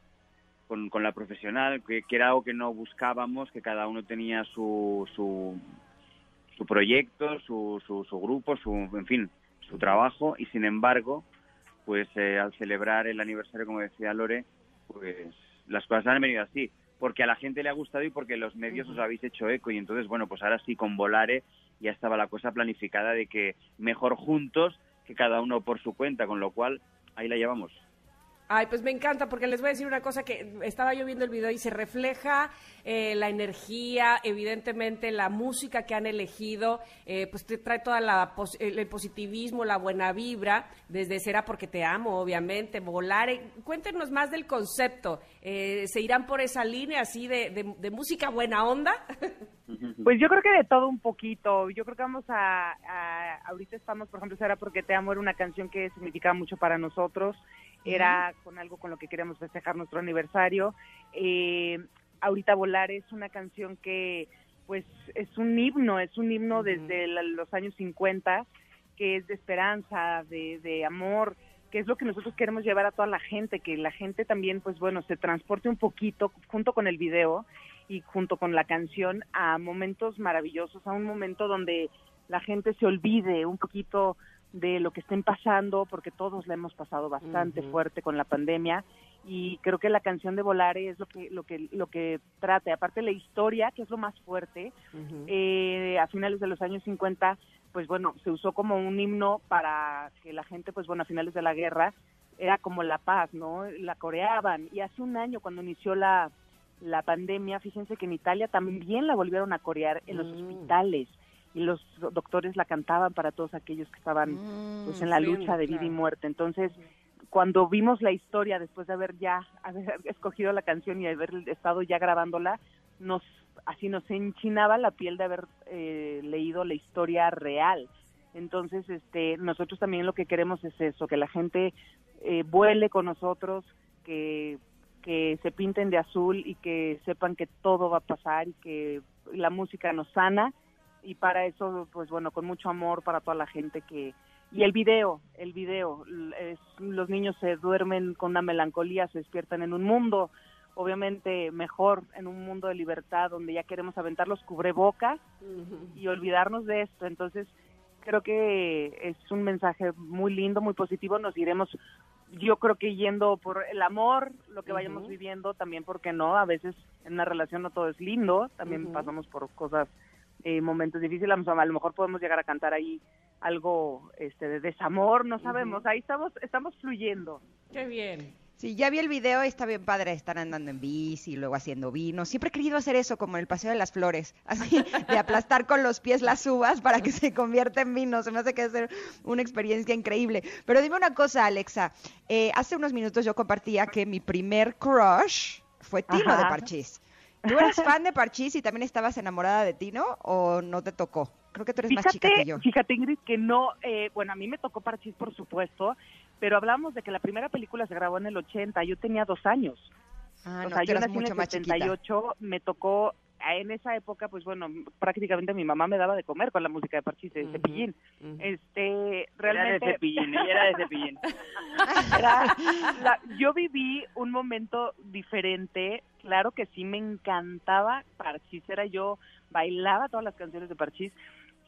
con, con la profesional, que, que era algo que no buscábamos, que cada uno tenía su, su, su proyecto, su, su, su grupo, su, en fin, su trabajo. Y sin embargo, pues eh, al celebrar el aniversario, como decía Lore, pues las cosas han venido así, porque a la gente le ha gustado y porque los medios os habéis hecho eco. Y entonces, bueno, pues ahora sí con Volare ya estaba la cosa planificada de que mejor juntos que cada uno por su cuenta, con lo cual ahí la llevamos. Ay, pues me encanta porque les voy a decir una cosa que estaba yo viendo el video y se refleja eh, la energía, evidentemente la música que han elegido, eh, pues te trae toda la pos- el, el positivismo, la buena vibra, desde Será porque te amo, obviamente, volar. eh, cuéntenos más del concepto. Eh, ¿Se irán por esa línea así de, de- de música buena onda? Pues yo creo que de todo un poquito. Yo creo que vamos a, a- ahorita estamos, por ejemplo, Será porque te amo era una canción que significaba mucho para nosotros. Era con algo con lo que queríamos festejar nuestro aniversario. Eh, ahorita Volar es una canción que, pues, es un himno, es un himno desde la- los años 50, que es de esperanza, de, de amor, que es lo que nosotros queremos llevar a toda la gente, que la gente también, pues bueno, se transporte un poquito junto con el video y junto con la canción a momentos maravillosos, a un momento donde la gente se olvide un poquito de lo que estén pasando, porque todos la hemos pasado bastante fuerte con la pandemia y creo que la canción de Volare es lo que lo que lo que trata, aparte la historia, que es lo más fuerte, eh, a finales de los años 50, pues bueno, se usó como un himno para que la gente, pues bueno, a finales de la guerra era como la paz, ¿no? La coreaban. Y hace un año, cuando inició la, la pandemia, fíjense que en Italia también la volvieron a corear en los Mm. hospitales. Y los doctores la cantaban para todos aquellos que estaban Mm, pues en la sí, lucha de vida y muerte. Entonces, cuando vimos la historia después de haber ya haber escogido la canción y haber estado ya grabándola, nos así nos enchinaba la piel de haber eh, leído la historia real. Entonces, este, nosotros también lo que queremos es eso, que la gente eh, vuele con nosotros, que que se pinten de azul y que sepan que todo va a pasar y que la música nos sana y para eso pues bueno con mucho amor para toda la gente que y el video el video es, los niños se duermen con una melancolía se despiertan en un mundo obviamente mejor en un mundo de libertad donde ya queremos aventar los cubrebocas y olvidarnos de esto. Entonces creo que es un mensaje muy lindo muy positivo. Nos iremos yo creo que yendo por el amor, lo que vayamos viviendo, también porque no, a veces en una relación no todo es lindo, también pasamos por cosas, eh, momentos difíciles, a lo mejor podemos llegar a cantar ahí algo este de desamor, no sabemos, ahí estamos estamos fluyendo. Qué bien. Sí, ya vi el video y está bien padre estar andando en bici y luego haciendo vino. Siempre he querido hacer eso, como en el Paseo de las Flores, así, de aplastar con los pies las uvas para que se convierta en vino. Se me hace que ser una experiencia increíble. Pero dime una cosa, Alexa. Eh, hace unos minutos yo compartía que mi primer crush fue Tino de Ajá. Parchís. ¿Tú eras fan de Parchís y también estabas enamorada de Tino o no te tocó? Creo que tú eres más chica que yo. fíjate Ingrid que no, eh, bueno, a mí me tocó Parchís por supuesto, pero hablamos de que la primera película se grabó en el 80, yo tenía dos años. Ah, o no, sea, yo nací en el más chiquita. 78, me tocó, en esa época, pues bueno, prácticamente mi mamá me daba de comer con la música de Parchís de Ujú, Cepillín. Este, Era de realmente... cepillín, ella era de cepillín. Era la- yo viví un momento diferente, claro que sí me encantaba Parchís, era yo, bailaba todas las canciones de Parchís,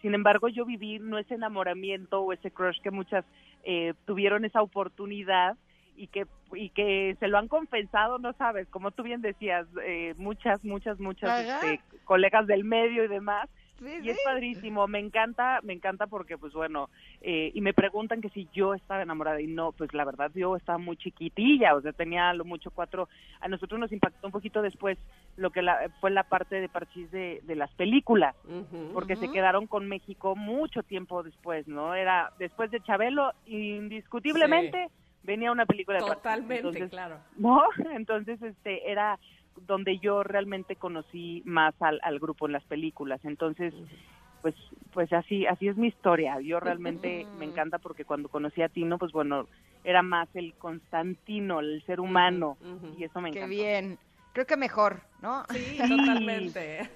sin embargo yo viví no ese enamoramiento o ese crush que muchas eh, tuvieron esa oportunidad y que y que se lo han confesado, no sabes, como tú bien decías, eh, muchas, muchas, muchas este, colegas del medio y demás, Sí, y es padrísimo, me encanta, me encanta porque pues bueno, eh, y me preguntan que si yo estaba enamorada y no, pues la verdad yo estaba muy chiquitilla, o sea, tenía lo mucho cuatro, a nosotros nos impactó un poquito después lo que la, fue la parte de parchís de, de las películas, porque se quedaron con México mucho tiempo después, ¿no? Era después de Chabelo, indiscutiblemente venía una película de. Totalmente, Entonces, claro. ¿no? Entonces, este, era donde yo realmente conocí más al, al grupo en las películas. Entonces, pues, pues así, así es mi historia. Yo realmente me encanta porque cuando conocí a Tino, pues bueno, era más el Constantino, el ser humano, y eso me Qué encantó. bien. Creo que mejor, ¿no? Sí, totalmente.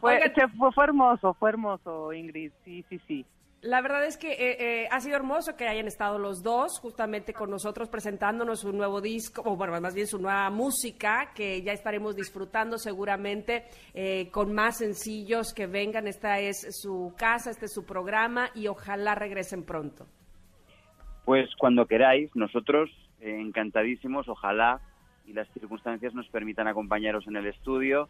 Fue, Oigan, se- fue, fue hermoso, fue hermoso, Ingrid. Sí, sí, sí. La verdad es que eh, eh, ha sido hermoso que hayan estado los dos justamente con nosotros presentándonos un nuevo disco, o bueno, más bien su nueva música, que ya estaremos disfrutando seguramente eh, con más sencillos que vengan. Esta es su casa, este es su programa y ojalá regresen pronto. Pues cuando queráis, nosotros eh, encantadísimos, ojalá y las circunstancias nos permitan acompañaros en el estudio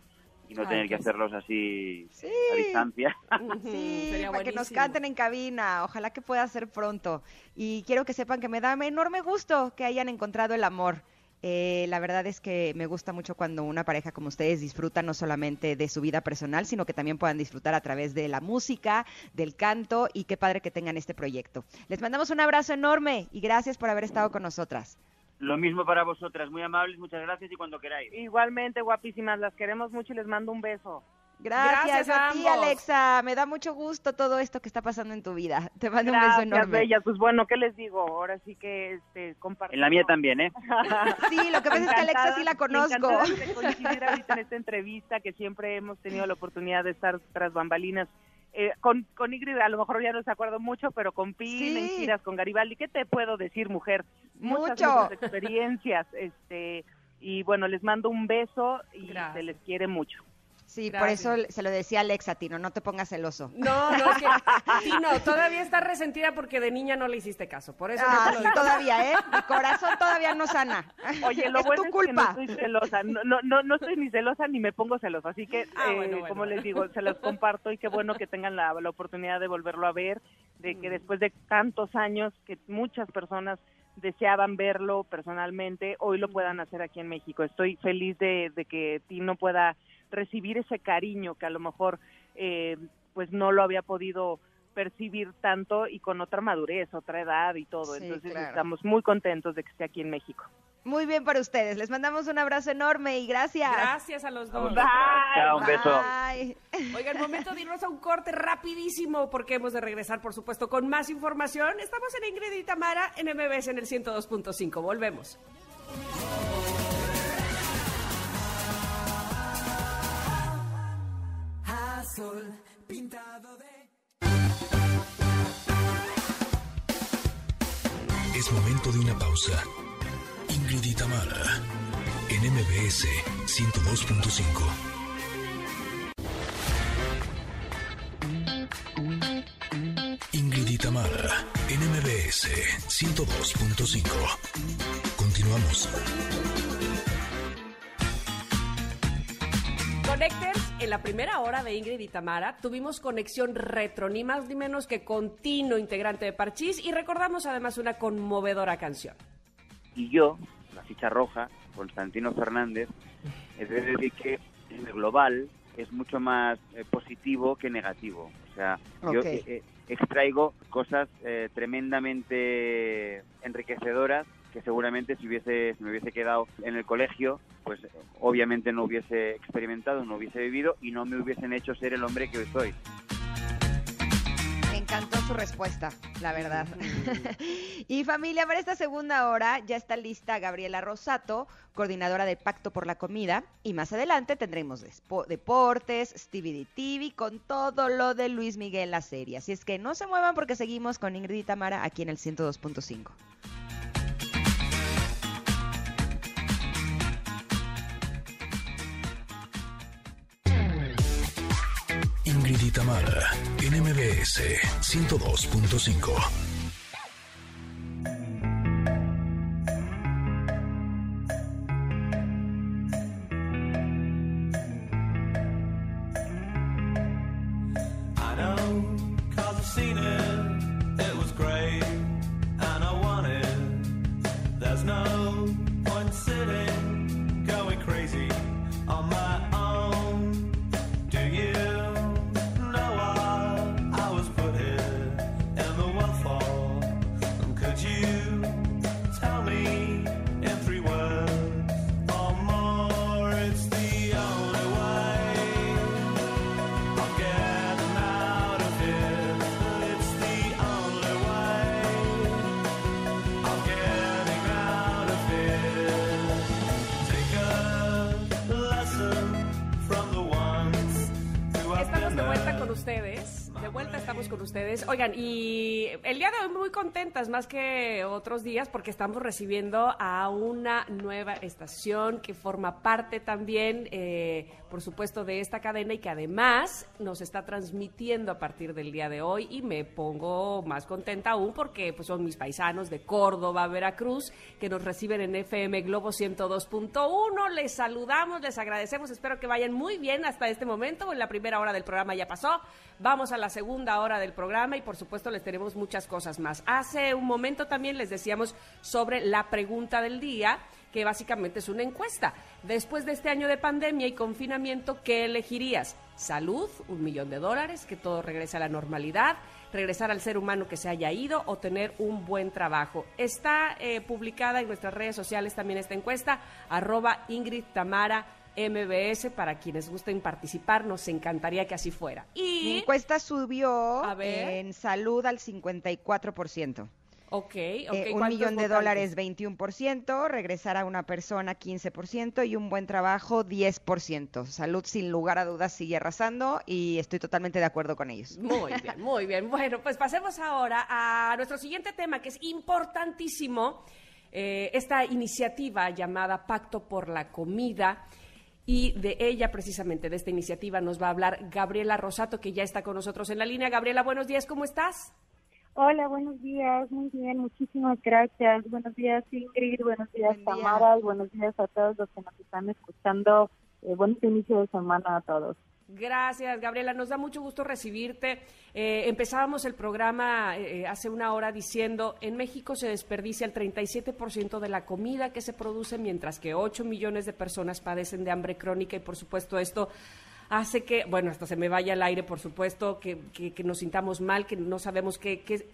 y no Ay, tener que qué- hacerlos así Sí. a distancia. Sí, Sería para que nos canten en cabina. Ojalá que pueda ser pronto. Y quiero que sepan que me da enorme gusto que hayan encontrado el amor. Eh, la verdad es que me gusta mucho cuando una pareja como ustedes disfruta no solamente de su vida personal, sino que también puedan disfrutar a través de la música, del canto y qué padre que tengan este proyecto. Les mandamos un abrazo enorme y gracias por haber estado con nosotras. Lo mismo para vosotras, muy amables, muchas gracias y cuando queráis. Igualmente, guapísimas, las queremos mucho y les mando un beso. Gracias, Gracias a a ti. Alexa. Me da mucho gusto todo esto que está pasando en tu vida. Te mando un beso Gracias, enorme. bellas. Pues bueno, ¿qué les digo? Ahora sí que este, compartimos. En la mía también, ¿eh? Sí, lo que pasa es que Alexa sí la conozco. Coincidir ahorita en esta entrevista que siempre hemos tenido la oportunidad de estar tras bambalinas. Eh, con, con Ingrid a lo mejor ya no se acuerdo mucho, pero con Pi, Sí. en giras, con Garibaldi, ¿qué te puedo decir, mujer? Muchas, Mucho. muchas experiencias, este, y bueno, les mando un beso y Gracias. se les quiere mucho. Sí, por eso se lo decía Alexa, Tino, no te pongas celoso. No, no, es que Tino todavía está resentida porque de niña no le hiciste caso. Por eso no Ah, te lo sí, todavía, ¿eh? Mi corazón todavía no sana. Oye, lo es bueno tu es culpa. que no estoy celosa, no, no, no, no estoy ni celosa ni me pongo celosa, así que, Ah, eh, bueno, bueno, como bueno. les digo, se los comparto y qué bueno que tengan la, la oportunidad de volverlo a ver, de Mm. que después de tantos años que muchas personas deseaban verlo personalmente, hoy Mm. lo puedan hacer aquí en México. Estoy feliz de, de que Tino pueda recibir ese cariño que a lo mejor eh, pues no lo había podido percibir tanto y con otra madurez, otra edad y todo. Sí, Entonces claro. estamos muy contentos de que esté aquí en México. Muy bien para ustedes. Les mandamos un abrazo enorme y gracias. Gracias a los dos. Bye. Chao, un beso. Bye. Oiga, el momento de irnos a un corte rapidísimo porque hemos de regresar, por supuesto, con más información. Estamos en Ingrid y Tamara en MBS en el 102.5. Volvemos. Azul pintado de... Es momento de una pausa. Ingrid y en MBS 102.5. Ingrid y Tamara, en MBS 102.5. Continuamos. Connectors, en la primera hora de Ingrid y Tamara tuvimos conexión retro, ni más ni menos que continuo integrante de Parchís y recordamos además una conmovedora canción. Y yo, la ficha roja, Constantino Fernández, he de decir que en el global es mucho más eh, positivo que negativo. O sea, yo Ok. eh, eh, extraigo cosas eh, tremendamente enriquecedoras que seguramente si hubiese si me hubiese quedado en el colegio, pues obviamente no hubiese experimentado, no hubiese vivido y no me hubiesen hecho ser el hombre que hoy soy. Me encantó su respuesta, la verdad. y familia, para esta segunda hora ya está lista Gabriela Rosato, coordinadora del Pacto por la Comida. Y más adelante tendremos deportes, Stevie D TV, con todo lo de Luis Miguel la serie. Así es que no se muevan porque seguimos con Ingrid y Tamara aquí en el 102.5. Tamara, en MBS 102.5. con ustedes. Oigan, y el día de hoy muy contentas más que otros días porque estamos recibiendo a una nueva estación que forma parte también, eh, por supuesto, de esta cadena y que además nos está transmitiendo a partir del día de hoy y me pongo más contenta aún porque pues, son mis paisanos de Córdoba, Veracruz, que nos reciben en FM Globo 102.1. Les saludamos, les agradecemos, espero que vayan muy bien hasta este momento. En la primera hora del programa ya pasó. Vamos a la segunda hora del programa y por supuesto les tenemos muchas cosas más. Hace un momento también les decíamos sobre la pregunta del día, que básicamente es una encuesta. Después de este año de pandemia y confinamiento, ¿qué elegirías? Salud, un millón de dólares, que todo regrese a la normalidad, regresar al ser humano que se haya ido o tener un buen trabajo. Está eh, publicada en nuestras redes sociales también esta encuesta, arroba Ingrid Tamara MBS, para quienes gusten participar, nos encantaría que así fuera. Mi Y, encuesta subió A ver. en salud al 54%. Ok, ok. Eh, un ¿cuántos millón de votantes? dólares 21%, regresar a una persona 15% y un buen trabajo 10%. Salud sin lugar a dudas sigue arrasando y estoy totalmente de acuerdo con ellos. Muy bien, muy bien. Bueno, pues pasemos ahora a nuestro siguiente tema, que es importantísimo, eh, esta iniciativa llamada Pacto por la Comida. Y de ella, precisamente, de esta iniciativa, nos va a hablar Gabriela Rosato, que ya está con nosotros en la línea. Gabriela, buenos días, ¿cómo estás? Hola, buenos días, muy bien, muchísimas gracias. Buenos días Ingrid, buenos días Buen día. Tamara y buenos días a todos los que nos están escuchando. Eh, buen inicio de semana a todos. Gracias, Gabriela. Nos da mucho gusto recibirte. Eh, empezábamos el programa eh, hace una hora diciendo, en México se desperdicia el 37% de la comida que se produce, mientras que 8 millones de personas padecen de hambre crónica y por supuesto esto hace que, bueno, hasta se me vaya el aire, por supuesto, que, que- nos sintamos mal, que no sabemos qué, qué,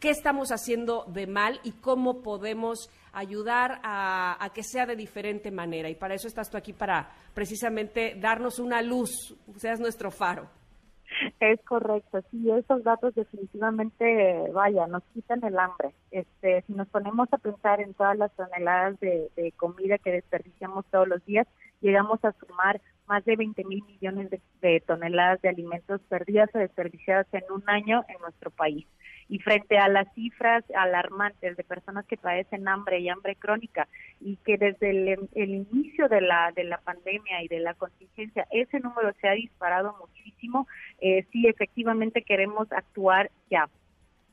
qué estamos haciendo de mal y cómo podemos ayudar a, a que sea de diferente manera. Y para eso estás tú aquí, para precisamente darnos una luz, seas nuestro faro. Es correcto, sí, esos datos definitivamente, vaya, nos quitan el hambre. Este, si nos ponemos a pensar en todas las toneladas de comida que desperdiciamos todos los días, llegamos a sumar más de 20 mil millones de, de toneladas de alimentos perdidas o desperdiciadas en un año en nuestro país. Y frente a las cifras alarmantes de personas que padecen hambre y hambre crónica y que desde el, inicio de la, de la pandemia y de la contingencia ese número se ha disparado muchísimo, eh, sí efectivamente queremos actuar ya.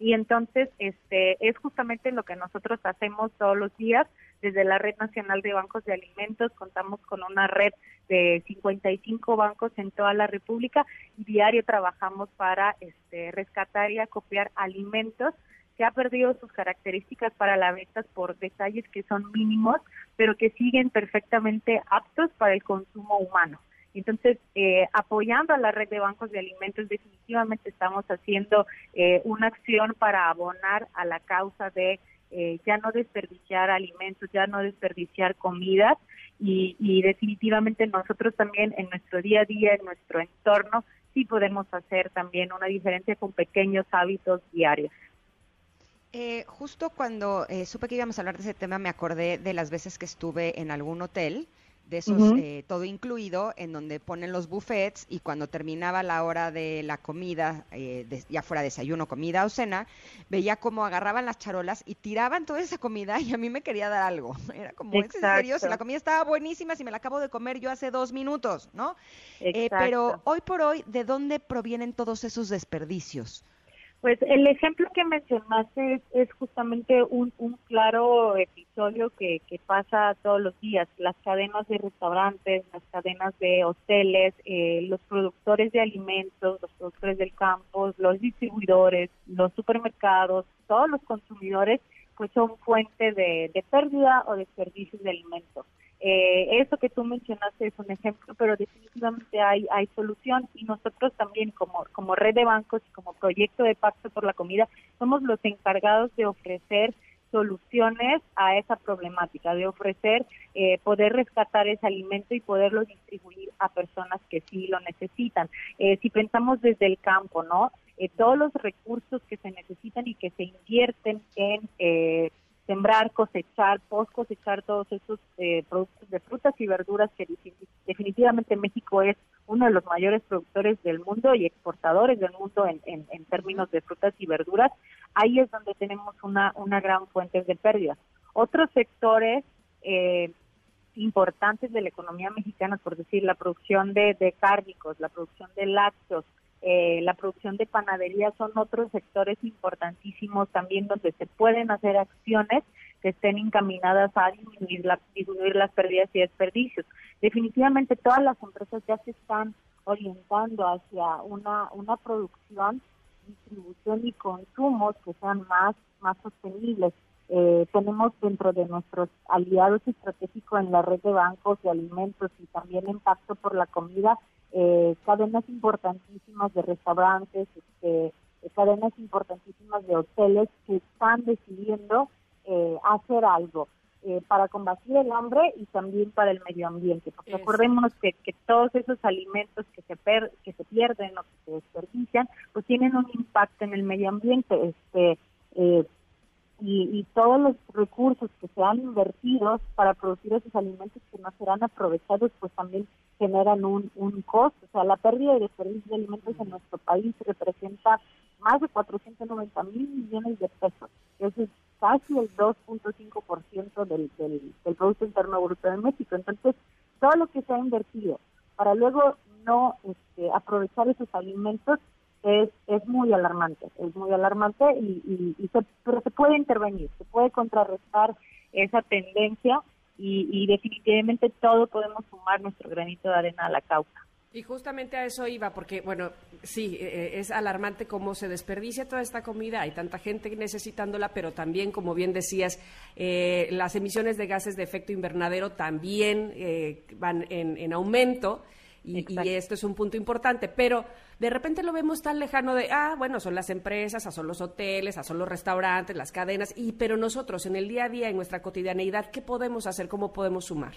Y entonces, este, es justamente lo que nosotros hacemos todos los días. Desde la Red Nacional de Bancos de Alimentos contamos con una red de 55 bancos en toda la República y diario trabajamos para este, rescatar y acopiar alimentos que ha perdido sus características para la venta por detalles que son mínimos, pero que siguen perfectamente aptos para el consumo humano. Entonces, eh, apoyando a la red de bancos de alimentos, definitivamente estamos haciendo eh, una acción para abonar a la causa de eh, ya no desperdiciar alimentos, ya no desperdiciar comidas y, y definitivamente nosotros también en nuestro día a día, en nuestro entorno, sí podemos hacer también una diferencia con pequeños hábitos diarios. Eh, justo cuando eh, supe que íbamos a hablar de ese tema, me acordé de las veces que estuve en algún hotel, de esos eh, todo incluido, en donde ponen los buffets y cuando terminaba la hora de la comida, eh, de- ya fuera desayuno, comida o cena, veía cómo agarraban las charolas y tiraban toda esa comida y a mí me quería dar algo. Era como, ¿es en serio? Si la comida estaba buenísima, si me la acabo de comer yo hace dos minutos, ¿no? Eh, pero hoy por hoy, ¿de dónde provienen todos esos desperdicios? Pues el ejemplo que mencionaste es, es justamente un, claro episodio que, pasa todos los días. Las cadenas de restaurantes, las cadenas de hoteles, eh, los productores de alimentos, los productores del campo, los distribuidores, los supermercados, todos los consumidores, pues son fuente de, pérdida o desperdicios de alimentos. Eh, eso que tú mencionaste es un ejemplo, pero definitivamente hay, hay solución y nosotros también como, como red de bancos y como proyecto de pacto por la comida somos los encargados de ofrecer soluciones a esa problemática, de ofrecer eh, poder rescatar ese alimento y poderlo distribuir a personas que sí lo necesitan. Eh, si pensamos desde el campo, ¿no? Eh, todos los recursos que se necesitan y que se invierten en eh, sembrar, cosechar, post cosechar todos esos eh, productos de frutas y verduras que defini- definitivamente México es uno de los mayores productores del mundo y exportadores del mundo en, términos de frutas y verduras, ahí es donde tenemos una, una gran fuente de pérdida. Otros sectores eh, importantes de la economía mexicana, por decir, la producción de, de cárnicos, la producción de lácteos, eh, la producción de panadería son otros sectores importantísimos también donde se pueden hacer acciones que estén encaminadas a disminuir, la- disminuir las pérdidas y desperdicios. Definitivamente todas las empresas ya se están orientando hacia una, una producción, distribución y consumos que sean más, más sostenibles. Eh, tenemos dentro de nuestros aliados estratégicos en la red de bancos de alimentos y también en Pacto por la Comida, eh, cadenas importantísimas de restaurantes, este, eh, cadenas importantísimas de hoteles que están decidiendo eh, hacer algo eh, para combatir el hambre y también para el medio ambiente. Porque Eso. recordemos que, que todos esos alimentos que se, per- que se pierden o que se desperdician, pues tienen un impacto en el medio ambiente. Este, eh, y, y todos los recursos que se han invertido para producir esos alimentos que no serán aprovechados, pues también generan un, un costo. O sea, la pérdida de desperdicio de alimentos en nuestro país representa más de 490 mil millones de pesos. Eso es casi el 2.5% del, del, del Producto Interno Bruto de México. Entonces, todo lo que se ha invertido para luego no este, aprovechar esos alimentos es, es muy alarmante, es muy alarmante y, se, pero se puede intervenir, se puede contrarrestar esa tendencia y, definitivamente todo podemos sumar nuestro granito de arena a la causa. Y justamente a eso iba, porque, bueno, sí, eh, es alarmante cómo se desperdicia toda esta comida, hay tanta gente necesitándola, pero también, como bien decías, eh, las emisiones de gases de efecto invernadero también eh, van en aumento. Y, esto es un punto importante, pero de repente lo vemos tan lejano de, ah, bueno, son las empresas, ah, son los hoteles, ah, son los restaurantes, las cadenas, y pero nosotros en el día a día, en nuestra cotidianeidad, ¿qué podemos hacer? ¿Cómo podemos sumar?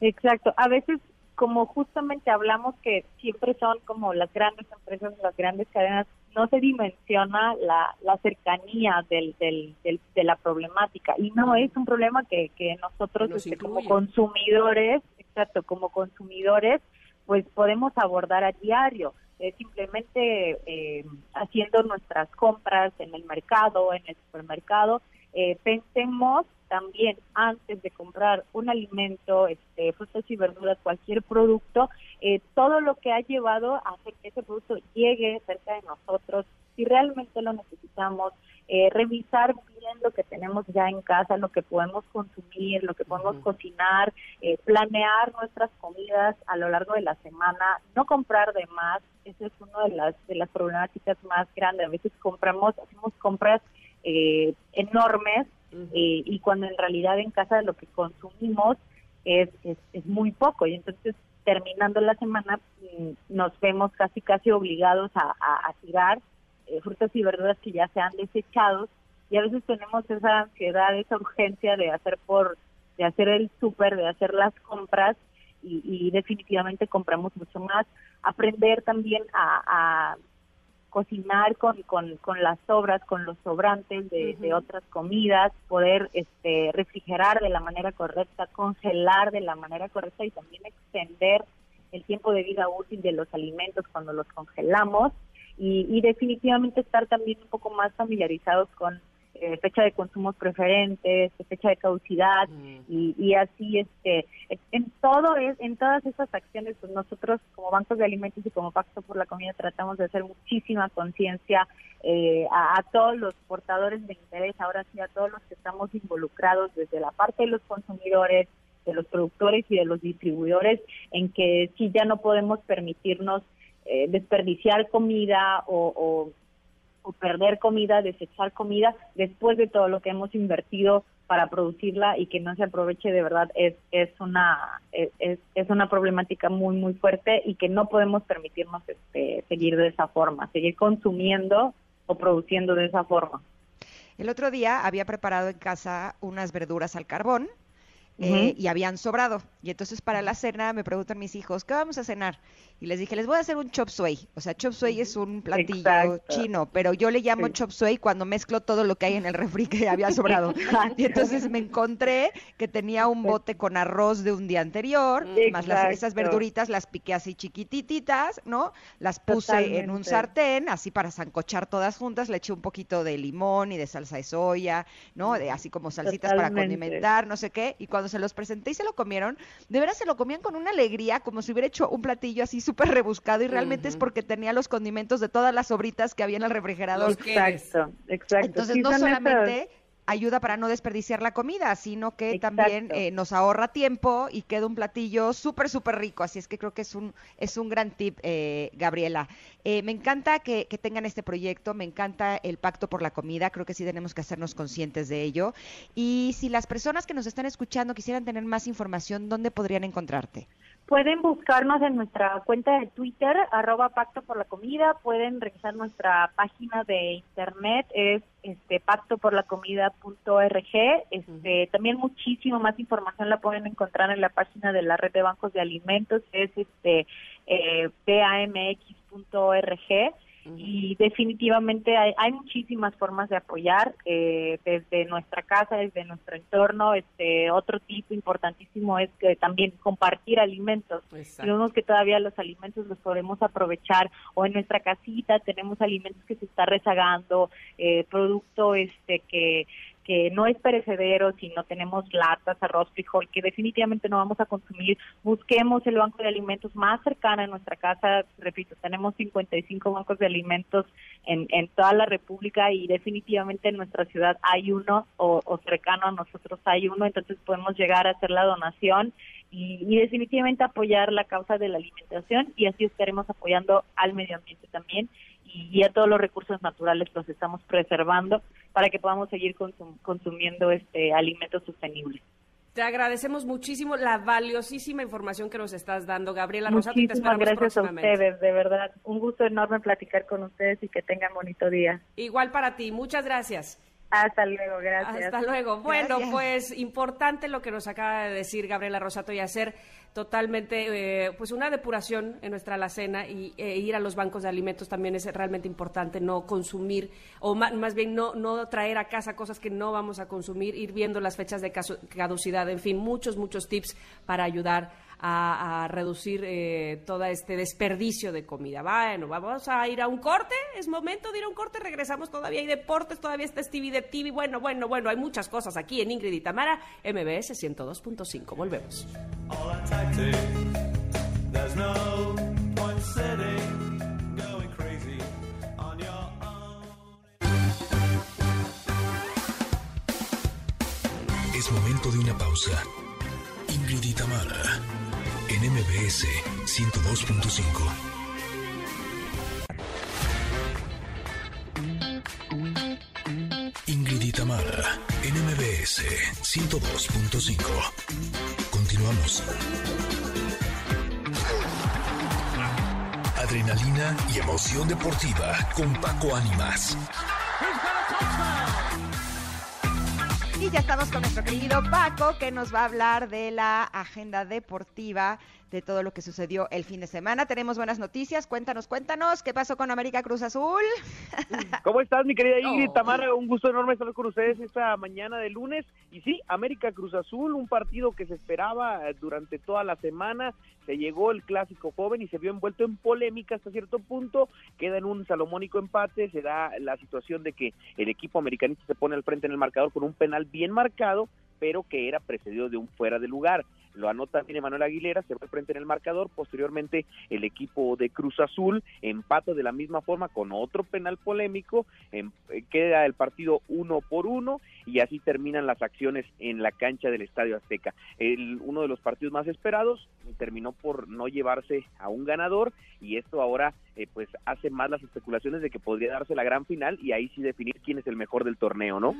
Exacto. A veces, como justamente hablamos que siempre son como las grandes empresas, las grandes cadenas, no se dimensiona la, la cercanía del, del, del- de la problemática. Y no es un problema que, que nosotros, Nos este, como consumidores, exacto, como consumidores, pues podemos abordar a diario. Simplemente eh, haciendo nuestras compras en el mercado, en el supermercado, eh, pensemos también antes de comprar un alimento, este, frutas y verduras, cualquier producto, eh, todo lo que ha llevado a que ese producto llegue cerca de nosotros, si realmente lo necesitamos, eh, revisar bien lo que tenemos ya en casa, lo que podemos consumir, lo que podemos cocinar, eh, planear nuestras comidas a lo largo de la semana, no comprar de más, esa es una de las, de las problemáticas más grandes. A veces compramos, hacemos compras eh, enormes eh, y cuando en realidad en casa lo que consumimos es, es, es muy poco y entonces terminando la semana mm, nos vemos casi casi obligados a, a- a tirar eh, frutas y verduras que ya se han desechado y a veces tenemos esa ansiedad, esa urgencia de hacer por de hacer el súper, de hacer las compras y, y definitivamente compramos mucho más. Aprender también a, a cocinar con, con, con las sobras, con los sobrantes de, de otras comidas, poder este, refrigerar de la manera correcta, congelar de la manera correcta y también extender el tiempo de vida útil de los alimentos cuando los congelamos y, y definitivamente estar también un poco más familiarizados con eh, fecha de consumos preferentes, fecha de caducidad y, y así este en todo es en todas estas acciones pues nosotros como bancos de alimentos y como pacto por la comida tratamos de hacer muchísima conciencia eh, a, a todos los portadores de interés ahora sí a todos los que estamos involucrados desde la parte de los consumidores de los productores y de los distribuidores en que sí ya no podemos permitirnos eh, desperdiciar comida o, o o perder comida, desechar comida después de todo lo que hemos invertido para producirla y que no se aproveche de verdad es es una es, es- una problemática muy muy fuerte y que no podemos permitirnos este seguir de esa forma, seguir consumiendo o produciendo de esa forma. El otro día había preparado en casa unas verduras al carbón eh, y habían sobrado. Y entonces para la cena me preguntan mis hijos, ¿qué vamos a cenar? Y les dije, les voy a hacer un chop suey. O sea, chop suey es un platillo Exacto. chino, pero yo le llamo Sí. chop suey cuando mezclo todo lo que hay en el refri que había sobrado. Y entonces me encontré que tenía un bote con arroz de un día anterior, más las, esas verduritas las piqué así chiquitititas, ¿no? Las puse en un sartén, así para zancochar todas juntas, le eché un poquito de limón y de salsa de soya, ¿no? De, así como salsitas para condimentar, no sé qué. Y cuando se los presenté y se lo comieron, de veras se lo comían con una alegría, como si hubiera hecho un platillo así súper rebuscado y realmente es porque tenía los condimentos de todas las sobritas que había en el refrigerador. Exacto, exacto. Entonces Sí, no esas- solamente ayuda para no desperdiciar la comida, sino que Exacto. también eh, nos ahorra tiempo y queda un platillo súper, súper rico. Así es que creo que es un, es un gran tip, eh, Gabriela. Eh, me encanta que, que tengan este proyecto, me encanta el pacto por la comida, creo que sí tenemos que hacernos conscientes de ello. Y si las personas que nos están escuchando quisieran tener más información, ¿dónde podrían encontrarte? Pueden buscarnos en nuestra cuenta de Twitter, arroba Pacto por la Comida. Pueden revisar nuestra página de internet, es este pactoporlacomida.org. Este, También muchísimo más información la pueden encontrar en la página de la Red de Bancos de Alimentos, es este eh, Y definitivamente hay, hay muchísimas formas de apoyar eh, desde nuestra casa, desde nuestro entorno. Este otro tip importantísimo es que también compartir alimentos. Vemos que todavía los alimentos los podemos aprovechar o en nuestra casita tenemos alimentos que se está rezagando, eh, producto este que que no es perecedero, si no tenemos latas, arroz, frijol, que definitivamente no vamos a consumir, busquemos el banco de alimentos más cercano a nuestra casa. Repito, tenemos 55 bancos de alimentos en, en toda la República y definitivamente en nuestra ciudad hay uno o, o cercano a nosotros hay uno, entonces podemos llegar a hacer la donación y, y definitivamente apoyar la causa de la alimentación y así estaremos apoyando al medio ambiente también y, y a todos los recursos naturales los estamos preservando para que podamos seguir consum- consumiendo este alimentos sostenibles. Te agradecemos muchísimo la valiosísima información que nos estás dando, Gabriela Rosato, te Muchísimas esperamos gracias a ustedes, de verdad. Un gusto enorme platicar con ustedes y que tengan bonito día. Igual para ti, muchas gracias. Hasta luego, gracias. Hasta luego. Bueno, Gracias. pues importante lo que nos acaba de decir Gabriela Rosato y hacer totalmente, eh, pues una depuración en nuestra alacena y e ir a los bancos de alimentos también es realmente importante, no consumir o ma- más bien no, no traer a casa cosas que no vamos a consumir, ir viendo las fechas de casu- caducidad, en fin, muchos, muchos tips para ayudar a, a reducir eh, todo este desperdicio de comida. Bueno, vamos a ir a un corte, es momento de ir a un corte, regresamos, todavía hay deportes, todavía está Stevie de TV, bueno, bueno, bueno, hay muchas cosas aquí en Ingrid y Tamara, MBS 102.5, volvemos. Es momento de una pausa. Ingrid y Tamara, en MBS 102.5. Ingrid y Tamara, en MBS 102.5. Continuamos. Adrenalina y emoción deportiva con Paco Ánimas. Y ya estamos con nuestro querido Paco, que nos va a hablar de la agenda deportiva, de todo lo que sucedió el fin de semana. Tenemos buenas noticias. Cuéntanos, cuéntanos, ¿qué pasó con América Cruz Azul? ¿Cómo estás, mi querida Ingrid Oh. Tamara? Un gusto enorme estar con ustedes esta mañana de lunes. Y sí, América Cruz Azul, un partido que se esperaba eh, durante toda la semana. Se llegó el clásico joven y se vio envuelto en polémica hasta cierto punto. Queda en un salomónico empate. Se da la situación de que el equipo americanista se pone al frente en el marcador con un penal bien marcado, pero que era precedido de un fuera de lugar. Lo anota bien Manuel Aguilera, se va al frente en el marcador. Posteriormente, el equipo de Cruz Azul empata de la misma forma con otro penal polémico. em- eh, queda el partido uno por uno y así terminan las acciones en la cancha del Estadio Azteca. El, uno de los partidos más esperados terminó por no llevarse a un ganador y esto ahora eh, pues hace más las especulaciones de que podría darse la gran final y ahí sí definir quién es el mejor del torneo, ¿no?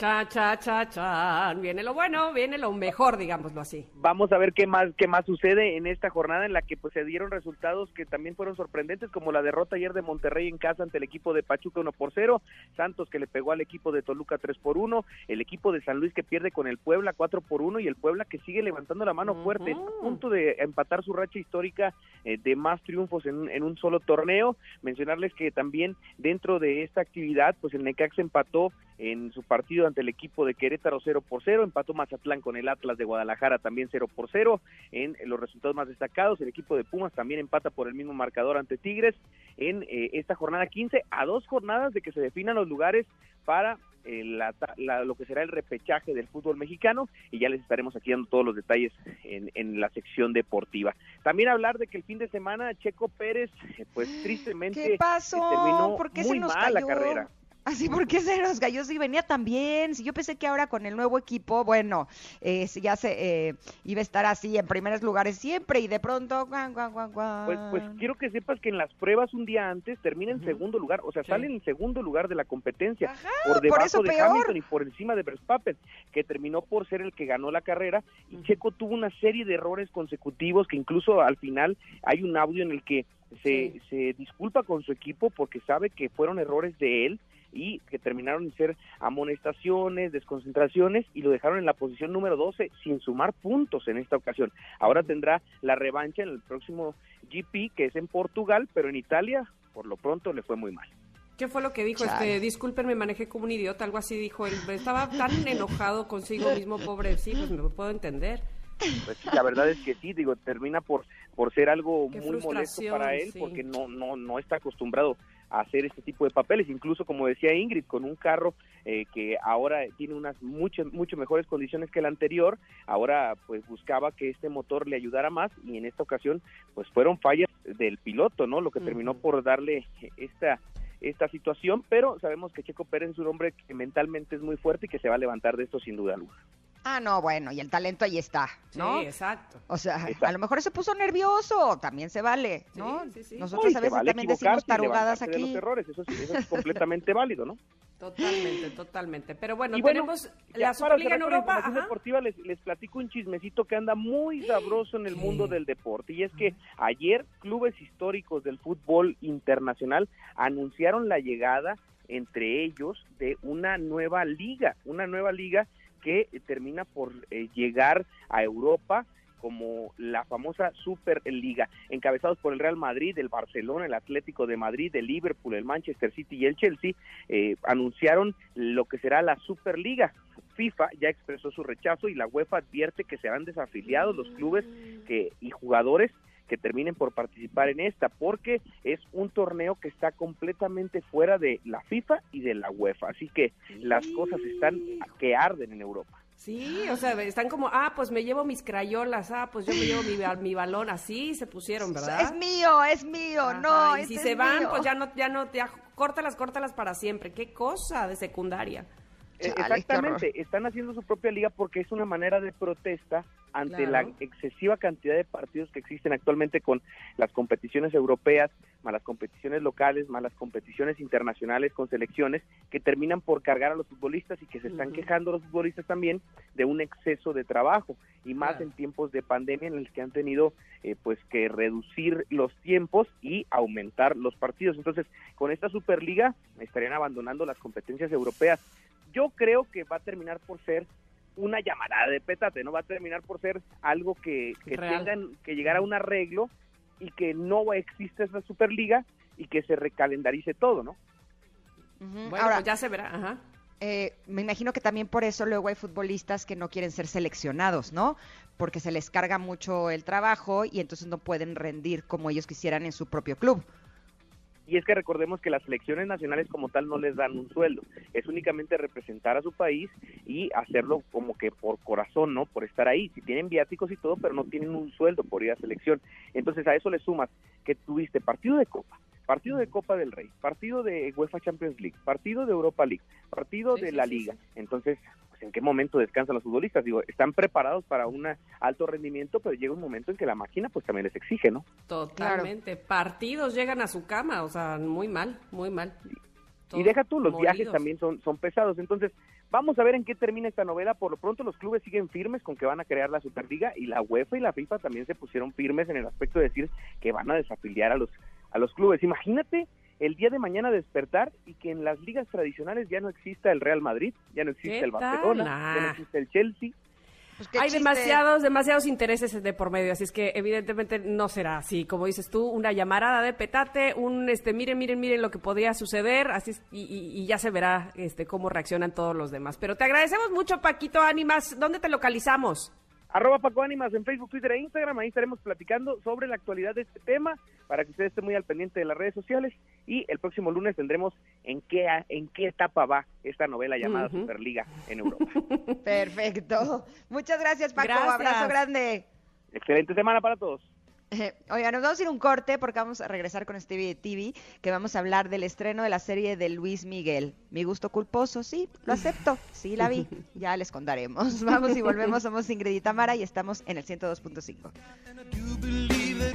Cha, cha, cha, cha. Viene lo bueno, viene lo mejor, digámoslo así. Vamos a ver qué más qué más sucede en esta jornada en la que pues se dieron resultados que también fueron sorprendentes como la derrota ayer de Monterrey en casa ante el equipo de Pachuca 1 por 0, Santos que le pegó al equipo de Toluca 3 por 1, el equipo de San Luis que pierde con el Puebla 4 por 1 y el Puebla que sigue levantando la mano fuerte, a punto de empatar su racha histórica eh, de más triunfos en, un- en un solo torneo. Mencionarles que también dentro de esta actividad pues el Necaxa empató en su partido ante el equipo de Querétaro 0 por 0, empató Mazatlán con el Atlas de Guadalajara también 0 por 0, en los resultados más destacados, el equipo de Pumas también empata por el mismo marcador ante Tigres en eh, esta jornada 15, a dos jornadas de que se definan los lugares para eh, la la- lo que será el repechaje del fútbol mexicano y ya les estaremos aquí dando todos los detalles en, en la sección deportiva. También hablar de que el fin de semana Checo Pérez, eh, pues tristemente ¿Qué pasó? eh, terminó ¿Por qué muy se nos mal la carrera. Así, ¿por qué se nos cayó? Si venía tan bien. Si yo pensé que ahora con el nuevo equipo, bueno, eh, ya se eh, iba a estar así en primeros lugares siempre y de pronto, guan, guan, guan, guan. Pues, pues quiero que sepas que en las pruebas un día antes termina en segundo lugar, o sea, Sí. sale en segundo lugar de la competencia, Ajá, por por debajo eso de peor. Hamilton y por encima de Verstappen, que terminó por ser el que ganó la carrera, y Checo tuvo una serie de errores consecutivos que incluso al final hay un audio en el que se, Sí. se disculpa con su equipo porque sabe que fueron errores de él y que terminaron en ser amonestaciones, desconcentraciones y lo dejaron en la posición número 12 sin sumar puntos en esta ocasión. Ahora tendrá la revancha en el próximo GP que es en Portugal, pero en Italia por lo pronto le fue muy mal. ¿Qué fue lo que dijo? Este, disculpen, me manejé como un idiota, algo así dijo él. Estaba tan enojado consigo mismo, pobre, sí, pues me puedo entender. Pues sí, la verdad es que sí, digo, termina por por ser algo Qué muy molesto para él sí. porque no no no está acostumbrado a hacer este tipo de papeles, incluso como decía Ingrid, con un carro eh, que ahora tiene unas mucho mucho mejores condiciones que el anterior, ahora pues buscaba que este motor le ayudara más y en esta ocasión pues fueron fallas del piloto, ¿no? Lo que terminó por darle esta esta situación, pero sabemos que Checo Pérez es un hombre que mentalmente es muy fuerte y que se va a levantar de esto sin duda alguna. Ah, no, bueno, y el talento ahí está, ¿no? Sí, exacto. O sea, Exacto. a lo mejor se puso nervioso, también se vale, ¿no? Sí, sí, sí. Nosotros No, a veces vale también decimos tarugadas levantarse de aquí. los errores, eso, es- eso es completamente válido, ¿no? Totalmente, totalmente. Pero bueno, Y bueno, tenemos la Superliga en la Europa. Ajá. deportiva les, les platico un chismecito que anda muy sabroso en el ¿Qué? mundo del deporte y es que ayer clubes históricos del fútbol internacional anunciaron la llegada entre ellos de una nueva liga, una nueva liga que eh, termina por eh, llegar a Europa como la famosa Superliga, encabezados por el Real Madrid, el Barcelona, el Atlético de Madrid, el Liverpool, el Manchester City y el Chelsea, eh, anunciaron lo que será la Superliga. FIFA ya expresó su rechazo y la UEFA advierte que serán desafiliados los clubes que, y jugadores que terminen por participar en esta, porque es un torneo que está completamente fuera de la FIFA y de la UEFA. Así que las cosas están que arden en Europa. Sí, o sea, están como, ah, pues me llevo mis crayolas, ah, pues yo me llevo mi, ba- mi balón, así se pusieron, ¿verdad? Es mío, es mío, Ajá, no, y este si es se van, mío. pues ya no, ya no, ya córtalas, córtalas para siempre. Qué cosa de secundaria. Chale, Exactamente, están haciendo su propia liga porque es una manera de protesta ante Claro. la excesiva cantidad de partidos que existen actualmente con las competiciones europeas, más las competiciones locales, más las competiciones internacionales con selecciones que terminan por cargar a los futbolistas y que se están quejando los futbolistas también de un exceso de trabajo y más Claro. en tiempos de pandemia en los que han tenido eh, pues que reducir los tiempos y aumentar los partidos. Entonces, con esta Superliga estarían abandonando las competencias europeas yo creo que va a terminar por ser una llamarada de pétate, no va a terminar por ser algo que, tengan que llegar a un arreglo y que no existe esa Superliga y que se recalendarice todo, ¿no? Bueno, Ahora, pues ya se verá, ajá. eh, me imagino que también por eso luego hay futbolistas que no quieren ser seleccionados, ¿no? Porque se les carga mucho el trabajo y entonces no pueden rendir como ellos quisieran en su propio club. Y es que recordemos que las selecciones nacionales como tal no les dan un sueldo, es únicamente representar a su país y hacerlo como que por corazón, ¿no? Por estar ahí. Si tienen viáticos y todo, pero no tienen un sueldo por ir a selección. Entonces a eso le sumas que tuviste partido de Copa, partido de Copa del Rey, partido de UEFA Champions League, partido de Europa League, partido Sí, de la sí, Liga. sí. Entonces, pues, ¿en qué momento descansan los futbolistas? Digo, están preparados para un alto rendimiento, pero llega un momento en que la máquina pues también les exige, ¿no? Totalmente. Partidos llegan a su cama, o sea, muy mal, muy mal. Y deja tú, los viajes también son, son pesados. Entonces, Vamos a ver en qué termina esta novela. Por lo pronto los clubes siguen firmes con que van a crear la Superliga y la UEFA y la FIFA también se pusieron firmes en el aspecto de decir que van a desafiliar a los a los clubes. Imagínate el día de mañana despertar y que en las ligas tradicionales ya no exista el Real Madrid, ya no existe ¿Qué el? Barcelona, ya no existe el Chelsea. Pues Hay chiste. demasiados, demasiados intereses de por medio, así es que evidentemente no será así, como dices tú, una llamarada de petate, un este, miren, miren, miren lo que podría suceder, así es, y, y- y ya se verá este cómo reaccionan todos los demás. Pero te agradecemos mucho, Paquito Ánimas, ¿dónde te localizamos? Arroba Paco Ánimas en Facebook, Twitter e Instagram. Ahí estaremos platicando sobre la actualidad de este tema para que usted esté muy al pendiente de las redes sociales. Y el próximo lunes tendremos en qué, en qué etapa va esta novela llamada. Superliga en Europa. Perfecto. Muchas gracias, Paco. Gracias. Abrazo grande. Excelente semana para todos. Oiga, nos vamos a ir a un corte porque vamos a regresar con Stevie TV, que vamos a hablar del estreno de la serie de Luis Miguel. Mi gusto culposo, sí, lo acepto, sí la vi, ya les contaremos. Vamos y volvemos, somos Ingrid y Tamara y estamos en el 102.5. do believe that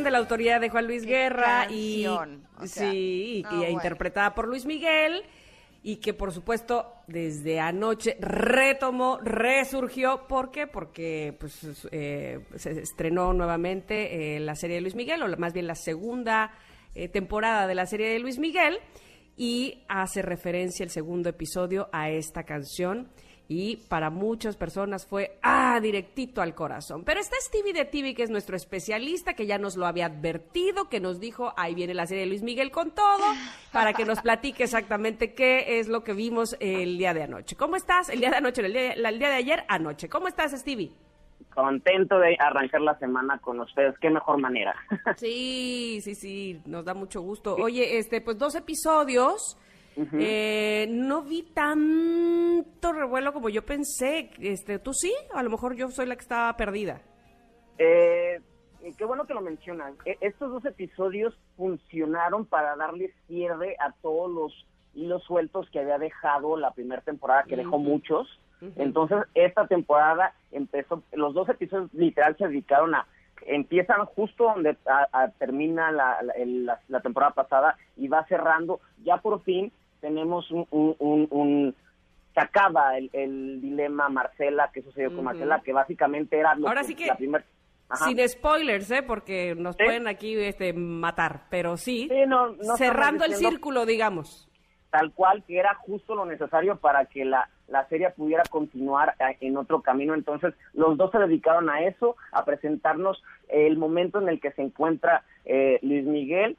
Canción de la autoría de Juan Luis Guerra y canción, o sea, sí, no, y bueno. interpretada por Luis Miguel y que por supuesto desde anoche retomó, resurgió, ¿por qué? Porque pues eh, se estrenó nuevamente eh, la serie de Luis Miguel o más bien la segunda eh, temporada de la serie de Luis Miguel y hace referencia el segundo episodio a esta canción y para muchas personas fue, ah, directito al corazón. Pero está Stevie de TV, que es nuestro especialista, que ya nos lo había advertido, que nos dijo, ahí viene la serie de Luis Miguel con todo, para que nos platique exactamente qué es lo que vimos el día de anoche. ¿Cómo estás? El día de anoche, el día, el día de ayer, anoche. ¿Cómo estás, Stevie? Contento de arrancar la semana con ustedes, qué mejor manera. Sí, sí, sí, nos da mucho gusto. Oye, este, pues dos episodios. Eh, no vi tanto revuelo como yo pensé. Este, ¿tú sí? A lo mejor yo soy la que estaba perdida. Eh, qué bueno que lo mencionan. E- estos dos episodios funcionaron para darle cierre a todos los hilos sueltos que había dejado la primera temporada, que dejó muchos. Entonces, esta temporada empezó, los dos episodios literal se dedicaron a, empiezan justo donde a- a- termina la, la- la temporada pasada y va cerrando. Ya por fin tenemos un, un, un- un- se acaba el, el dilema Marcela, que sucedió con. Marcela, que básicamente era lo Ahora sí que- la primera... Sin spoilers, ¿eh? Porque nos Sí. pueden aquí este, matar. Pero sí, Sí, no- no cerrando el círculo, digamos. tal cual que era justo lo necesario para que la, la serie pudiera continuar eh, en otro camino. Entonces, los dos se dedicaron a eso, a presentarnos el momento en el que se encuentra eh, Luis Miguel,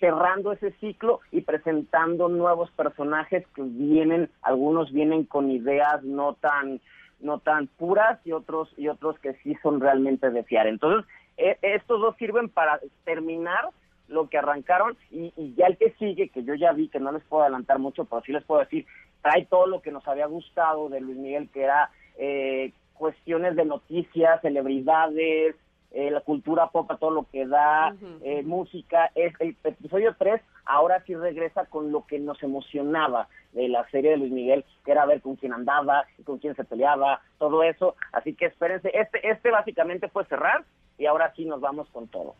cerrando ese ciclo y presentando nuevos personajes que vienen, algunos vienen con ideas no tan no tan puras y otros y otros que sí son realmente de fiar. Entonces, eh, estos dos sirven para terminar lo que arrancaron y, y ya el que sigue, que yo ya vi, que no les puedo adelantar mucho, pero sí les puedo decir, trae todo lo que nos había gustado de Luis Miguel, que era eh, cuestiones de noticias, celebridades, eh, la cultura pop a todo lo que da, eh, música. Es, el episodio 3 ahora sí regresa con lo que nos emocionaba de la serie de Luis Miguel, que era ver con quién andaba, con quién se peleaba, todo eso. Así que espérense, este, este básicamente fue cerrar y ahora sí nos vamos con todo.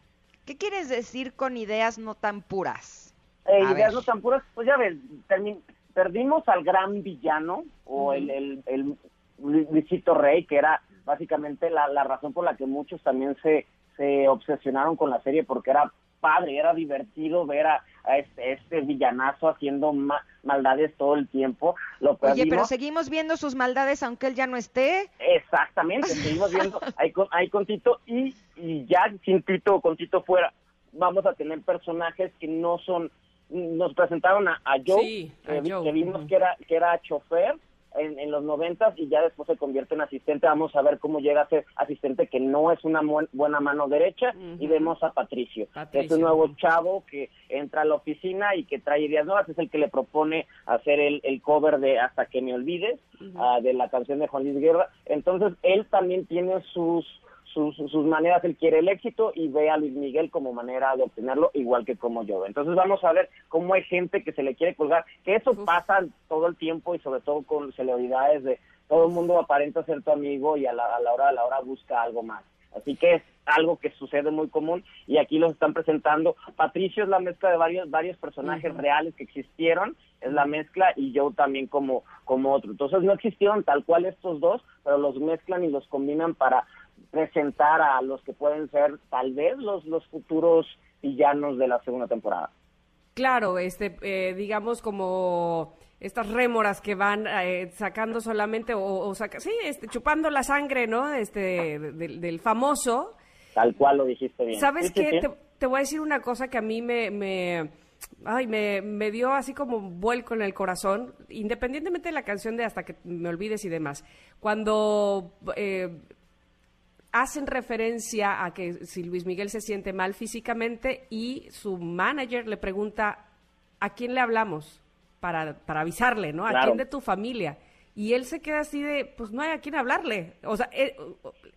¿Qué quieres decir con ideas no tan puras? Eh, ideas ver. no tan puras, pues ya ves, perdimos al gran villano o el, el, el Lu- Luisito Rey, que era básicamente la, la razón por la que muchos también se, se obsesionaron con la serie, porque era padre, era divertido ver a, a este, este villanazo haciendo ma- maldades todo el tiempo. Lo Oye, pero seguimos viendo sus maldades aunque él ya no esté. Exactamente, seguimos viendo ahí con, ahí con Tito y, y ya sin Tito o con Tito fuera, vamos a tener personajes que no son, nos presentaron a, a Joe, Sí, a que, vi- Joe, que vimos que era, que era chofer en, en los noventas y ya después se convierte en asistente, vamos a ver cómo llega a ser asistente que no es una buena mano derecha y vemos a Patricio, que es un nuevo chavo que entra a la oficina y que trae ideas nuevas, es el que le propone hacer el, el cover de Hasta que me olvides, ah, de la canción de Juan Luis Guerra. Entonces, él también tiene sus, sus, sus maneras, él quiere el éxito y ve a Luis Miguel como manera de obtenerlo, igual que como yo. Entonces, vamos a ver cómo hay gente que se le quiere colgar, que eso pasa todo el tiempo y sobre todo con celebridades de todo el mundo aparenta ser tu amigo y a la, a la hora de la hora busca algo más. Así que es algo que sucede muy común y aquí los están presentando. Patricio es la mezcla de varios varios personajes reales que existieron, es la mezcla y yo también como como otro. Entonces no existieron tal cual estos dos, pero los mezclan y los combinan para presentar a los que pueden ser tal vez los los futuros villanos de la segunda temporada. Claro, este, eh, digamos como estas rémoras que van eh, sacando solamente o, o saca- sí, este, chupando la sangre, ¿no? Este, del, del famoso. Tal cual lo dijiste bien. ¿Sabes Sí, sí, qué? sí. Te, te voy a decir una cosa que a mí me, me, ay, me, me dio así como un vuelco en el corazón, independientemente de la canción de Hasta que me olvides y demás. Cuando eh, hacen referencia a que si Luis Miguel se siente mal físicamente y su manager le pregunta a quién le hablamos para, para avisarle, ¿no? A Claro. quién de tu familia. Y él se queda así de, pues no hay a quién hablarle. O sea, eh,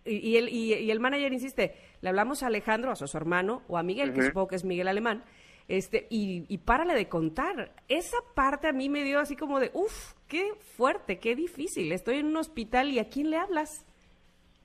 y, el, y, y el manager insiste, le hablamos a Alejandro, a su, su hermano, o a Miguel, que supongo que es Miguel Alemán, este, y, y párale de contar. Esa parte a mí me dio así como de, uff, qué fuerte, qué difícil. Estoy en un hospital y a quién le hablas.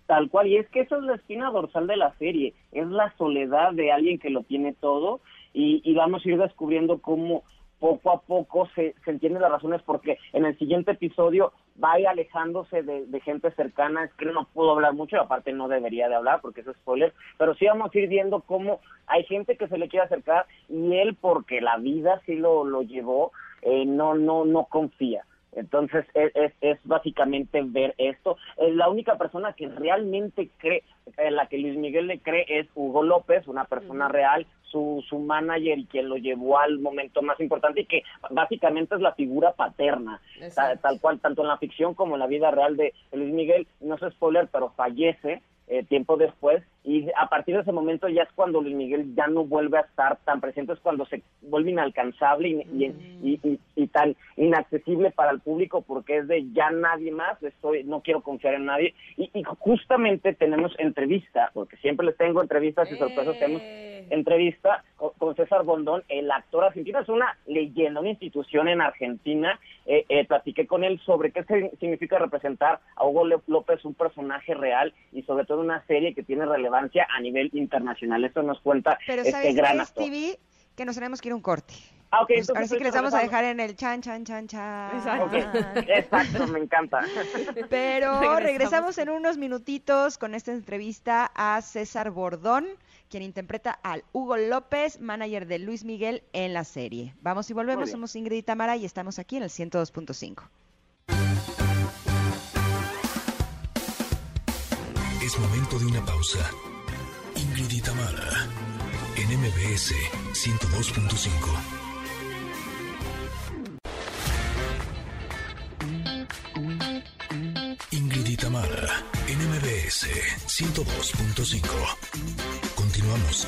Tal cual, y es que esa es la espina dorsal de la serie, es la soledad de alguien que lo tiene todo y, y vamos a ir descubriendo cómo poco a poco se, se entienden las razones porque en el siguiente episodio va alejándose de, gente cercana, es que no puedo hablar mucho, aparte no debería de hablar porque es spoiler, pero sí vamos a ir viendo cómo hay gente que se le quiere acercar y él porque la vida sí lo, lo llevó, eh, no, no, no confía. Entonces es, es, es básicamente ver esto. Eh, la única persona que realmente cree, eh, la que Luis Miguel le cree es Hugo López, una persona real, su, su manager y quien lo llevó al momento más importante y que básicamente es la figura paterna, tal, tal cual, tanto en la ficción como en la vida real de, Luis Miguel. No es spoiler, pero fallece eh, tiempo después y a partir de ese momento ya es cuando Luis Miguel ya no vuelve a estar tan presente, es cuando se vuelve inalcanzable y, y- y- y- y tan inaccesible para el público porque es de ya nadie más, estoy no quiero confiar en nadie. Y, y justamente tenemos entrevista, porque siempre les tengo entrevistas y sorpresas, tenemos entrevista con, César Bondón, el actor argentino, es una leyenda, una institución en Argentina. Eh, eh, platiqué con él sobre qué significa representar a Hugo López, un personaje real y sobre todo una serie que tiene relevancia a nivel internacional. Esto nos cuenta Pero este ¿sabes gran actor. Stevie? Que nos tenemos que ir a un corte. Ah, ok, Pues ahora sí que les vamos a dejar en el chan, chan, chan, chan. Exacto. Exacto, me encanta. Pero Regresamos. regresamos en unos minutitos con esta entrevista a César Bordón, quien interpreta al Hugo López, manager de Luis Miguel en la serie. Vamos y volvemos, somos Ingrid y Tamara y estamos aquí en el 102.5. Es momento de una pausa. Ingrid y Tamara, en MBS 102.5. Ingrid y Tamara, en MBS 102.5. Continuamos.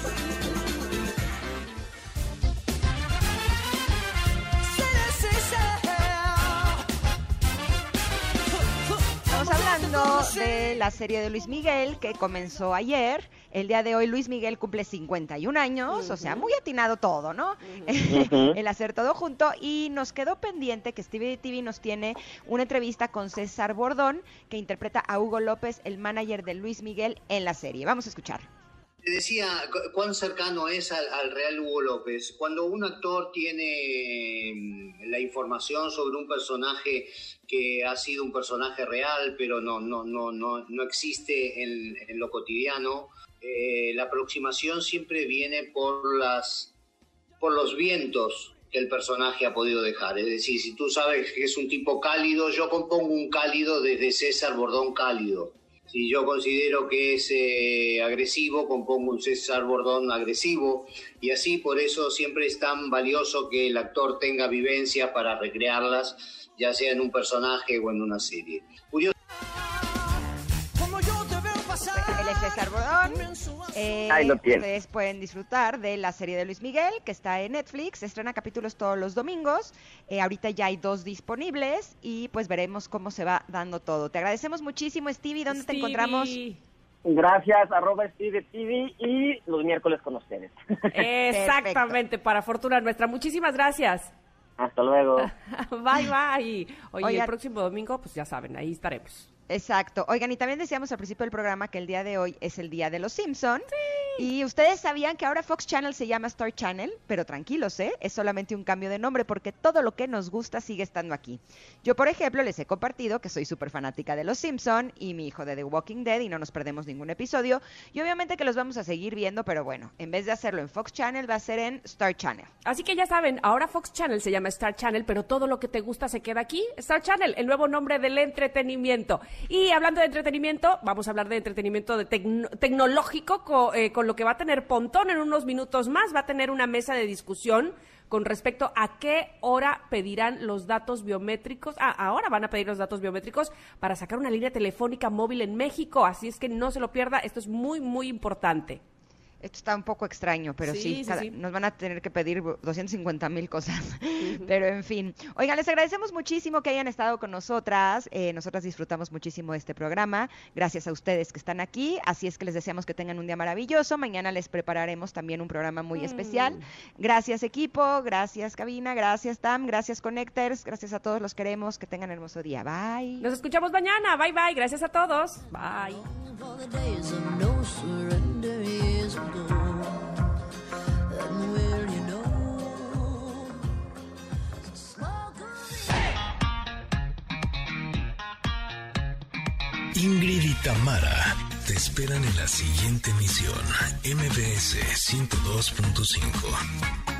Estamos hablando de la serie de Luis Miguel que comenzó ayer. El día de hoy Luis Miguel cumple 51 años, o sea, muy atinado todo, ¿no? El hacer todo junto. Y nos quedó pendiente que Stevie TV nos tiene una entrevista con César Bordón, que interpreta a Hugo López, el manager de Luis Miguel en la serie. Vamos a escuchar. Te decía cu- cuán cercano es al, al real Hugo López. Cuando un actor tiene mm, la información sobre un personaje que ha sido un personaje real, pero no, no, no, no, no existe en, en lo cotidiano, eh, la aproximación siempre viene por las por los vientos que el personaje ha podido dejar. Es decir, si tú sabes que es un tipo cálido, yo compongo un cálido desde César Bordón cálido. Si yo considero que es eh, agresivo, compongo un César Bordón agresivo. Y así, por eso siempre es tan valioso que el actor tenga vivencias para recrearlas, ya sea en un personaje o en una serie. Es César Bordón. Eh, Ahí lo. Ustedes pueden disfrutar de la serie de Luis Miguel, que está en Netflix. Se estrena capítulos todos los domingos. Eh, ahorita ya hay dos disponibles y pues veremos cómo se va dando todo. Te agradecemos muchísimo, Stevie. ¿Dónde te encontramos? Stevie. Gracias, arroba Steve TV y los miércoles con ustedes. Exactamente, para fortuna nuestra. Muchísimas gracias. Hasta luego. Bye, bye. Oye, Oigan. el próximo domingo, pues ya saben, ahí estaremos. Exacto. Oigan, y también decíamos al principio del programa que el día de hoy es el día de los Simpson. Y ustedes sabían que ahora Fox Channel se llama Star Channel, pero tranquilos, ¿eh? Es solamente un cambio de nombre porque todo lo que nos gusta sigue estando aquí. Yo, por ejemplo, les he compartido que soy súper fanática de los Simpson y mi hijo de The Walking Dead y no nos perdemos ningún episodio. Y obviamente que los vamos a seguir viendo, pero bueno, en vez de hacerlo en Fox Channel, va a ser en Star Channel. Así que ya saben, ahora Fox Channel se llama Star Channel, pero todo lo que te gusta se queda aquí. Star Channel, el nuevo nombre del entretenimiento. Y hablando de entretenimiento, vamos a hablar de entretenimiento de tecno- tecnológico co- eh, con lo que va a tener Pontón en unos minutos más. Va a tener una mesa de discusión con respecto a qué hora pedirán los datos biométricos. Ah, ahora van a pedir los datos biométricos para sacar una línea telefónica móvil en México. Así es que no se lo pierda. Esto es muy, muy importante. Esto está un poco extraño, pero Sí, sí, sí, cada- sí. nos van a tener que pedir 250 mil cosas. Pero en fin. Oigan, les agradecemos muchísimo que hayan estado con nosotras. Eh, nosotras disfrutamos muchísimo de este programa. Gracias a ustedes que están aquí. Así es que les deseamos que tengan un día maravilloso. Mañana les prepararemos también un programa muy Mm. especial. Gracias, equipo. Gracias, cabina. Gracias, Tam. Gracias, Connectors. Gracias a todos los queremos. Que tengan hermoso día. Bye. Nos escuchamos mañana. Bye, bye. Gracias a todos. Bye. Ingrid y Tamara te esperan en la siguiente emisión, MBS 102.5.